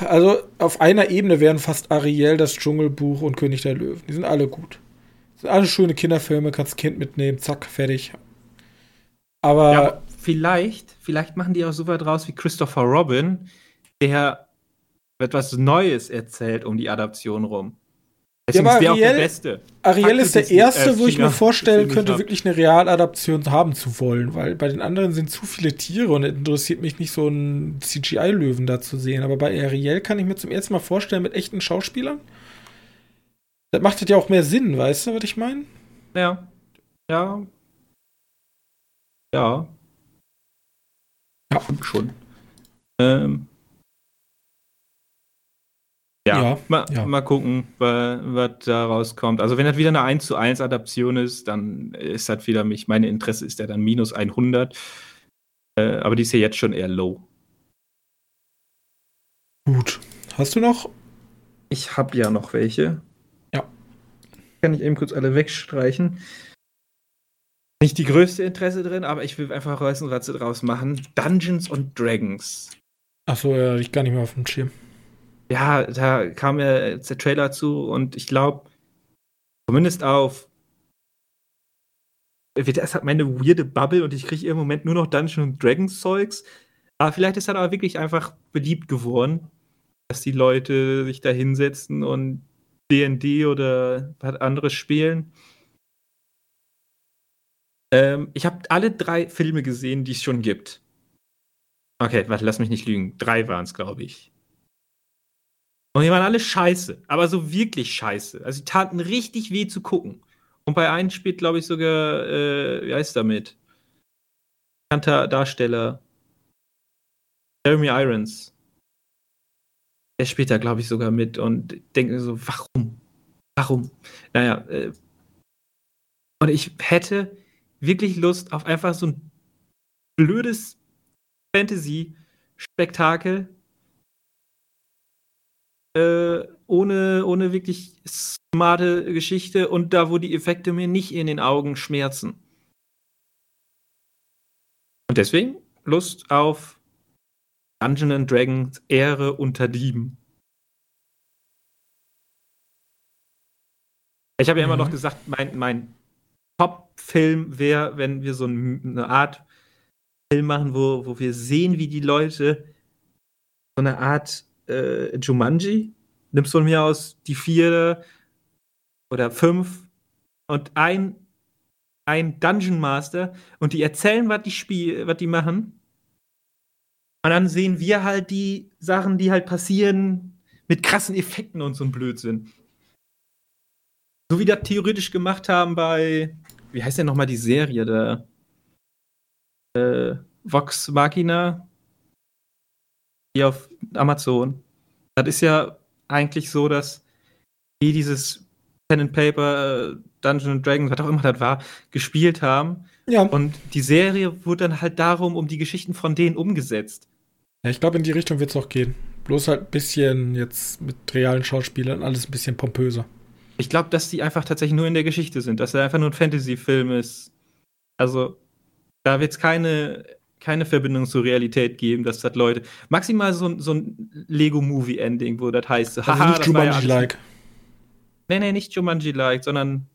Also, auf einer Ebene wären fast Ariel, das Dschungelbuch und König der Löwen. Die sind alle gut. Das sind alle schöne Kinderfilme, kannst Kind mitnehmen, zack, fertig. Aber, ja, aber vielleicht, vielleicht machen die auch so weit raus wie Christopher Robin, der etwas Neues erzählt um die Adaption rum. Deswegen ja, aber Ariel, Ariel ist der erste, äh, wo ich mir vorstellen könnte, wirklich eine Realadaption haben zu wollen, weil bei den anderen sind zu viele Tiere und es interessiert mich nicht, so einen CGI-Löwen da zu sehen. Aber bei Ariel kann ich mir zum ersten Mal vorstellen, mit echten Schauspielern. Das macht das ja auch mehr Sinn, weißt du, was ich meine? Ja. Ja. Ja. Ja, schon. Ähm, ja, ja, mal, ja. mal gucken, was da rauskommt. Also wenn das wieder eine 1 zu 1 Adaption ist, dann ist das wieder mich, meine Interesse ist ja dann minus 100. Äh, aber die ist ja jetzt schon eher low. Gut. Hast du noch? Ich habe ja noch welche. Ja. Kann ich eben kurz alle wegstreichen. nicht die größte Interesse drin, aber ich will einfach wissen, was sie draus machen. Dungeons und Dragons. Achso, ja, ich gar nicht mehr auf dem Schirm. Ja, da kam ja jetzt der Trailer zu und ich glaube, zumindest auf. Das hat meine weirde Bubble und ich kriege im Moment nur noch Dungeons Dragons Zeugs. Aber vielleicht ist das aber wirklich einfach beliebt geworden, dass die Leute sich da hinsetzen und DD oder was anderes spielen. Ähm, ich habe alle drei Filme gesehen, die es schon gibt. Okay, warte, lass mich nicht lügen. Drei waren es, glaube ich. Und die waren alle scheiße, aber so wirklich scheiße. Also die taten richtig weh zu gucken. Und bei einem spielt, glaube ich, sogar, äh, wie heißt damit? Bekannter Darsteller. Jeremy Irons. Der spielt da, glaube ich, sogar mit und denkt mir so, warum? Warum? Naja, äh, und ich hätte wirklich Lust auf einfach so ein blödes Fantasy-Spektakel. Äh, ohne, ohne wirklich smarte Geschichte und da, wo die Effekte mir nicht in den Augen schmerzen. Und deswegen Lust auf Dungeons Dragons Ehre unter Dieben. Ich habe ja immer noch mhm. gesagt, mein, mein Top-Film wäre, wenn wir so eine Art Film machen, wo, wo wir sehen, wie die Leute so eine Art äh, Jumanji, nimmst von mir aus die vier oder fünf und ein, ein Dungeon Master und die erzählen, was die spiel, was die machen. Und dann sehen wir halt die Sachen, die halt passieren mit krassen Effekten und so ein Blödsinn. So wie das theoretisch gemacht haben bei, wie heißt denn nochmal die Serie da? Äh, Vox Machina, die auf Amazon. Das ist ja eigentlich so, dass die dieses Pen and Paper, äh, Dungeon Dragons, was auch immer das war, gespielt haben. Ja. Und die Serie wurde dann halt darum, um die Geschichten von denen umgesetzt. Ja, ich glaube, in die Richtung wird es auch gehen. Bloß halt ein bisschen jetzt mit realen Schauspielern, alles ein bisschen pompöser. Ich glaube, dass die einfach tatsächlich nur in der Geschichte sind, dass er einfach nur ein Fantasy-Film ist. Also, da wird es keine, keine Verbindung zur Realität geben, dass das Leute. Maximal so, so ein Lego-Movie-Ending, wo das heißt, also haha, nicht Jumanji-like. Ja nee, nee, nicht Jumanji-like, sondern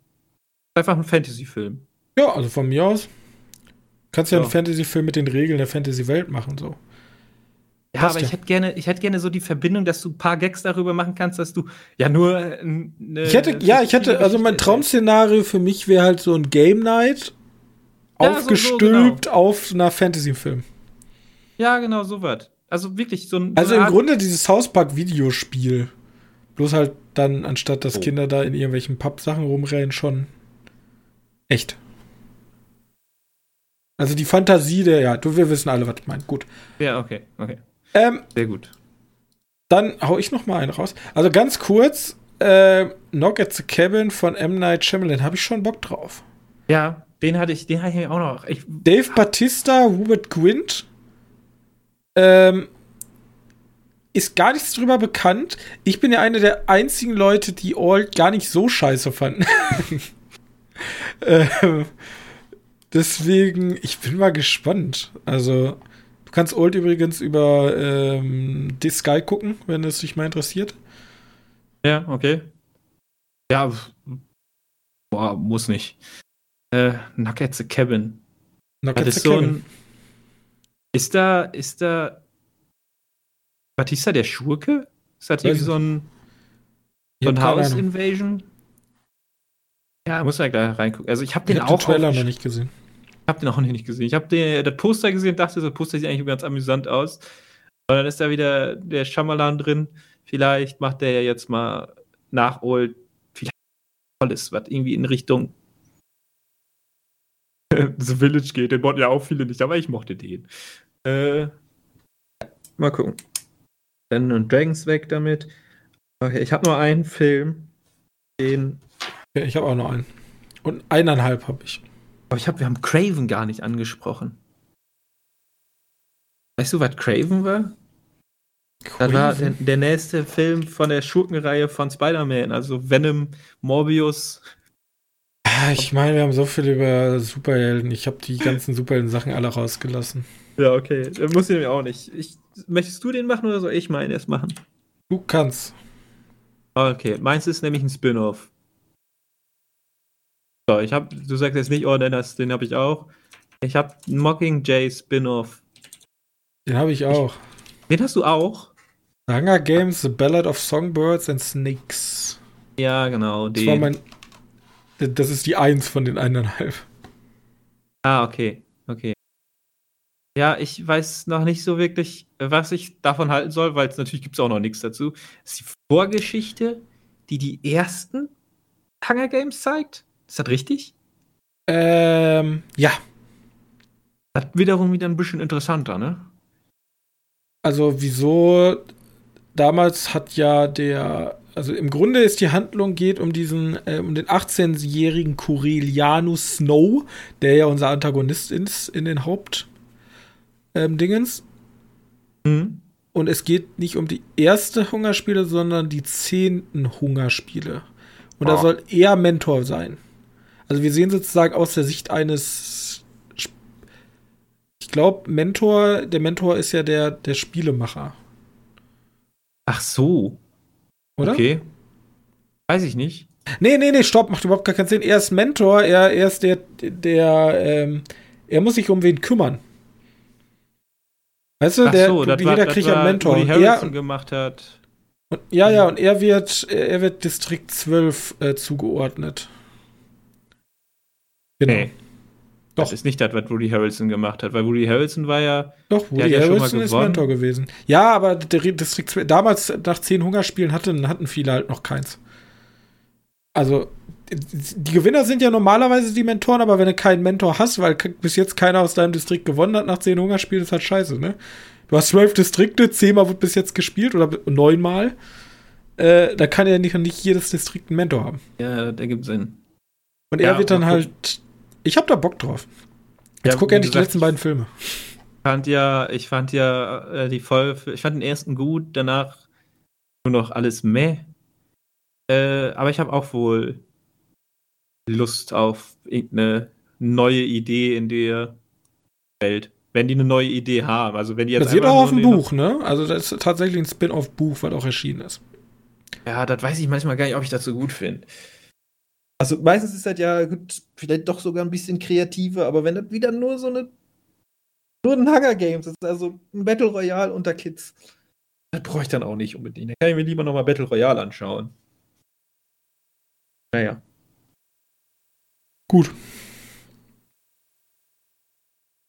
einfach ein Fantasy-Film. Ja, also von mir aus. Kannst ja, ja. einen Fantasy-Film mit den Regeln der Fantasy-Welt machen, so. Ja, Passt aber ja. ich hätte gerne, ich hätte gerne so die Verbindung, dass du ein paar Gags darüber machen kannst, dass du ja nur eine, Ich hätte, ja, ich hätte, also mein Traum-Szenario für mich wäre halt so ein Game Night ja, aufgestülpt so, so, genau. auf einer Fantasy-Film. Ja, genau, so was. Also wirklich so ein. Also im Grunde dieses South Park-Videospiel. Bloß halt dann, anstatt dass oh. Kinder da in irgendwelchen Pappsachen rumrennen, schon echt. Also die Fantasie der, ja, du, wir wissen alle, was ich meine. Gut. Ja, okay, okay. Ähm, Sehr gut. Dann hau ich noch mal einen raus. Also ganz kurz, äh, Knock at the Cabin von M. Night Shyamalan, habe ich schon Bock drauf. Ja, den hatte ich, den hatte ich auch noch. Ich, Dave Batista, Hubert Quint, ähm, ist gar nichts drüber bekannt. Ich bin ja einer der einzigen Leute, die Old gar nicht so scheiße fanden. ähm, deswegen, ich bin mal gespannt. Also, Du kannst Old übrigens über ähm, The Sky gucken, wenn es dich mal interessiert. Ja, okay. Ja, boah, muss nicht. Äh, Knock at the Cabin. Knock at the so Cabin. Ein, ist da, ist da Batista der Schurke? Ist das irgendwie so ein, so ein House Invasion? Ja, muss ja gleich reingucken. Also ich habe den ich hab auch den Trailer noch nicht gesehen habe den auch nicht gesehen. Ich habe das Poster gesehen, dachte, das Poster sieht eigentlich ganz amüsant aus. Und dann ist da wieder der Schamalan drin. Vielleicht macht der ja jetzt mal nach Old vielleicht tolles, was irgendwie in Richtung The Village geht. Den wollten ja auch viele nicht, aber ich mochte den. Äh, mal gucken. Dann und Dragons weg damit. Okay, ich habe nur einen Film, den. Ja, ich habe auch noch einen. Und eineinhalb habe ich. Aber ich habe, wir haben Craven gar nicht angesprochen. Weißt du, was Craven war? Craven? Das war der, der, nächste Film von der Schurkenreihe von Spider-Man, also Venom, Morbius. Ja, ich meine, wir haben so viel über Superhelden. Ich habe die ganzen Superhelden-Sachen alle rausgelassen. Ja, okay. Muss ich nämlich auch nicht. Ich, möchtest du den machen oder soll ich meinen erst machen? Du kannst. Okay, meins ist nämlich ein Spin-off. So, ich habe, du sagst jetzt nicht, oh, den, den habe ich auch. Ich habe Mockingjay Spin-off. Den habe ich auch. Ich, den hast du auch? Hunger Games, The Ballad of Songbirds and Snakes. Ja, genau. Das war mein. Das ist die Eins von den eineinhalb. Ah, okay. Okay. Ja, ich weiß noch nicht so wirklich, was ich davon halten soll, weil es natürlich gibt es auch noch nichts dazu. Das ist die Vorgeschichte, die die ersten Hunger Games zeigt. Ist das richtig? Ähm, ja. Das wiederum wieder ein bisschen interessanter, ne? Also, wieso? Damals hat ja der, also im Grunde ist die Handlung geht um diesen, äh, um den 18-jährigen Corelianus Snow, der ja unser Antagonist ist in den Haupt ähm. Mhm. Und es geht nicht um die erste Hungerspiele, sondern die zehnten Hungerspiele. Und oh. da soll er Mentor sein. Also wir sehen sozusagen aus der Sicht eines, ich glaube, Mentor, der Mentor ist ja der, der Spielemacher. Ach so. Oder? Okay. Weiß ich nicht. Nee, nee, nee, stopp, macht überhaupt gar keinen Sinn. Er ist Mentor, er, er ist der, der, ähm, er muss sich um wen kümmern. Weißt du, der, so, jeder war, kriegt einen Mentor. Wo die Harrison er, gemacht hat. Und, ja, ja, und er wird, er wird Distrikt 12 äh, zugeordnet. Genau. Nee. Doch. Das ist nicht das, was Woody Harrelson gemacht hat, weil Woody Harrelson war ja. Doch, Woody Harrelson ja ist Mentor gewesen. Ja, aber der Distrikt 12, damals nach zehn Hungerspielen hatten, hatten viele halt noch keins. Also, die Gewinner sind ja normalerweise die Mentoren, aber wenn du keinen Mentor hast, weil bis jetzt keiner aus deinem Distrikt gewonnen hat nach zehn Hungerspielen, ist halt scheiße, ne? Du hast zwölf Distrikte, zehnmal wird bis jetzt gespielt oder neunmal. Äh, da kann ja nicht, nicht jedes Distrikt einen Mentor haben. Ja, der gibt Sinn. Und er ja, wird dann halt. Ich hab da Bock drauf. Jetzt ja, guck endlich die letzten beiden Filme. Fand ja, ich fand ja äh, die Folge, ich fand den ersten gut, danach nur noch alles meh. Äh, aber ich habe auch wohl Lust auf irgendeine neue Idee in der Welt. Wenn die eine neue Idee haben. Also wenn die jetzt Basiert auch auf dem Buch, ne? Also das ist tatsächlich ein Spin-off-Buch, was auch erschienen ist. Ja, das weiß ich manchmal gar nicht, ob ich das so gut finde. Also meistens ist das ja gut, vielleicht doch sogar ein bisschen kreativer, aber wenn das wieder nur so eine nur ein Hunger Games ist, also ein Battle Royale unter Kids, das brauche ich dann auch nicht unbedingt. Da kann ich mir lieber nochmal Battle Royale anschauen. Naja. Gut.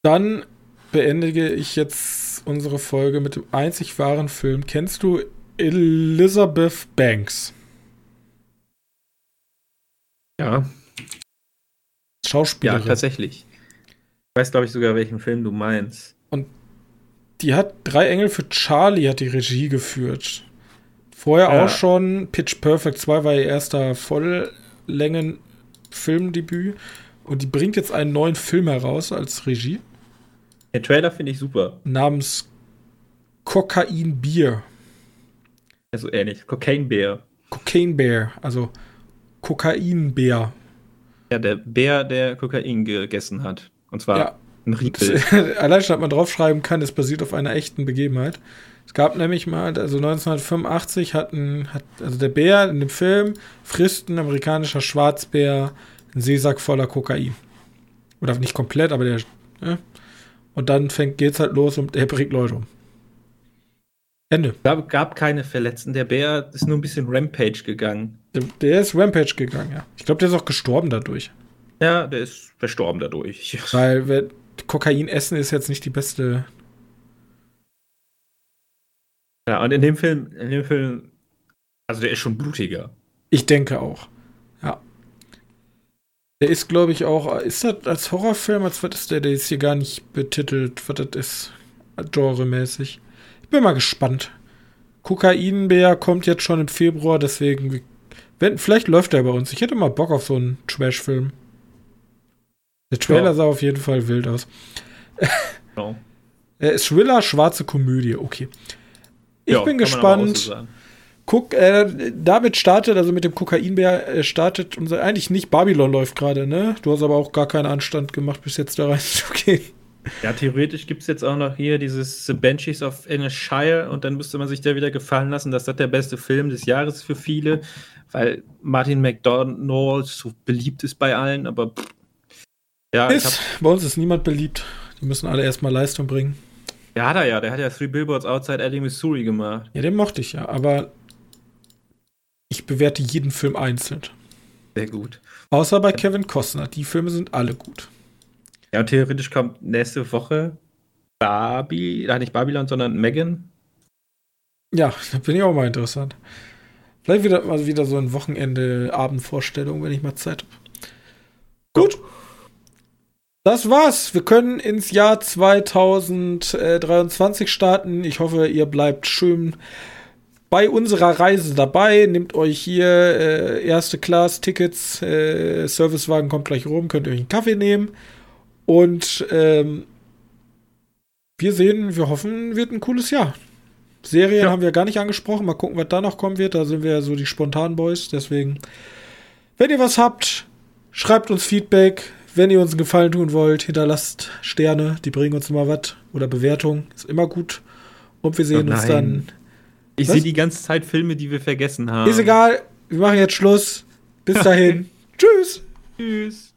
Dann beendige ich jetzt unsere Folge mit dem einzig wahren Film. Kennst du Elizabeth Banks? Ja. Schauspielerin. Ja, tatsächlich. Ich weiß, glaube ich, sogar, welchen Film du meinst. Und die hat Drei Engel für Charlie hat die Regie geführt. Vorher ja. auch schon Pitch Perfect 2 war ihr erster Volllängen Filmdebüt und die bringt jetzt einen neuen Film heraus als Regie. Der Trailer finde ich super. Namens Kokain Bier. Also ähnlich. Cocaine Bear. Cocaine Bear, also Kokainbär. Ja, der Bär, der Kokain gegessen hat. Und zwar ja. ein Riegel. Allein schon, dass man draufschreiben kann, es basiert auf einer echten Begebenheit. Es gab nämlich mal, also 1985 hatten, hat, also der Bär in dem Film frisst ein amerikanischer Schwarzbär einen Seesack voller Kokain. Oder nicht komplett, aber der, ne? Und dann fängt, geht's halt los und er bringt Leute um. Ende. Gab, gab keine Verletzten. Der Bär ist nur ein bisschen Rampage gegangen. Der, der ist Rampage gegangen, ja. Ich glaube, der ist auch gestorben dadurch. Ja, der ist verstorben dadurch. Weil Kokain essen ist jetzt nicht die beste ja, und in dem Film, in dem Film, also der ist schon blutiger. Ich denke auch. Ja. Der ist, glaube ich, auch, ist das als Horrorfilm, als was ist der? Der ist hier gar nicht betitelt, was das ist, genremäßig. Ich bin mal gespannt. Kokainbär kommt jetzt schon im Februar, deswegen, wenn, vielleicht läuft der bei uns. Ich hätte mal Bock auf so einen Trash-Film. Der Trailer ja. sah auf jeden Fall wild aus. No. Thriller, schwarze Komödie, okay. Ich ja, bin gespannt, so Guck, äh, damit startet, also mit dem Kokainbär äh, startet unser, eigentlich nicht Babylon läuft gerade, ne? Du hast aber auch gar keinen Anstand gemacht, bis jetzt da reinzugehen. Ja, theoretisch gibt es jetzt auch noch hier dieses The Benches of Shire und dann müsste man sich da wieder gefallen lassen, dass das der beste Film des Jahres für viele, weil Martin McDonald so beliebt ist bei allen, aber pff, ja. Ist, bei uns ist niemand beliebt. Die müssen alle erstmal Leistung bringen. Ja, hat er ja. Der hat ja Three Billboards Outside Eddie, Missouri gemacht. Ja, den mochte ich ja, aber ich bewerte jeden Film einzeln. Sehr gut. Außer bei Kevin Costner. Die Filme sind alle gut. Ja, und theoretisch kommt nächste Woche Barbie, nein, nicht Babylon, sondern Megan. Ja, da bin ich auch mal interessant. Vielleicht wieder, also wieder so ein Wochenende-Abendvorstellung, wenn ich mal Zeit habe. Gut. Das war's. Wir können ins Jahr 2023 starten. Ich hoffe, ihr bleibt schön bei unserer Reise dabei. Nehmt euch hier äh, erste Class-Tickets. Äh, Servicewagen kommt gleich rum. Könnt ihr euch einen Kaffee nehmen. Und ähm, wir sehen, wir hoffen, wird ein cooles Jahr. Serien ja. haben wir gar nicht angesprochen. Mal gucken, was da noch kommen wird. Da sind wir ja so die spontanen Boys. Deswegen, wenn ihr was habt, schreibt uns Feedback. Wenn ihr uns einen Gefallen tun wollt, hinterlasst Sterne. Die bringen uns immer was. Oder Bewertung. Ist immer gut. Und wir sehen oh uns dann. Ich sehe die ganze Zeit Filme, die wir vergessen haben. Ist egal. Wir machen jetzt Schluss. Bis dahin. Tschüss. Tschüss.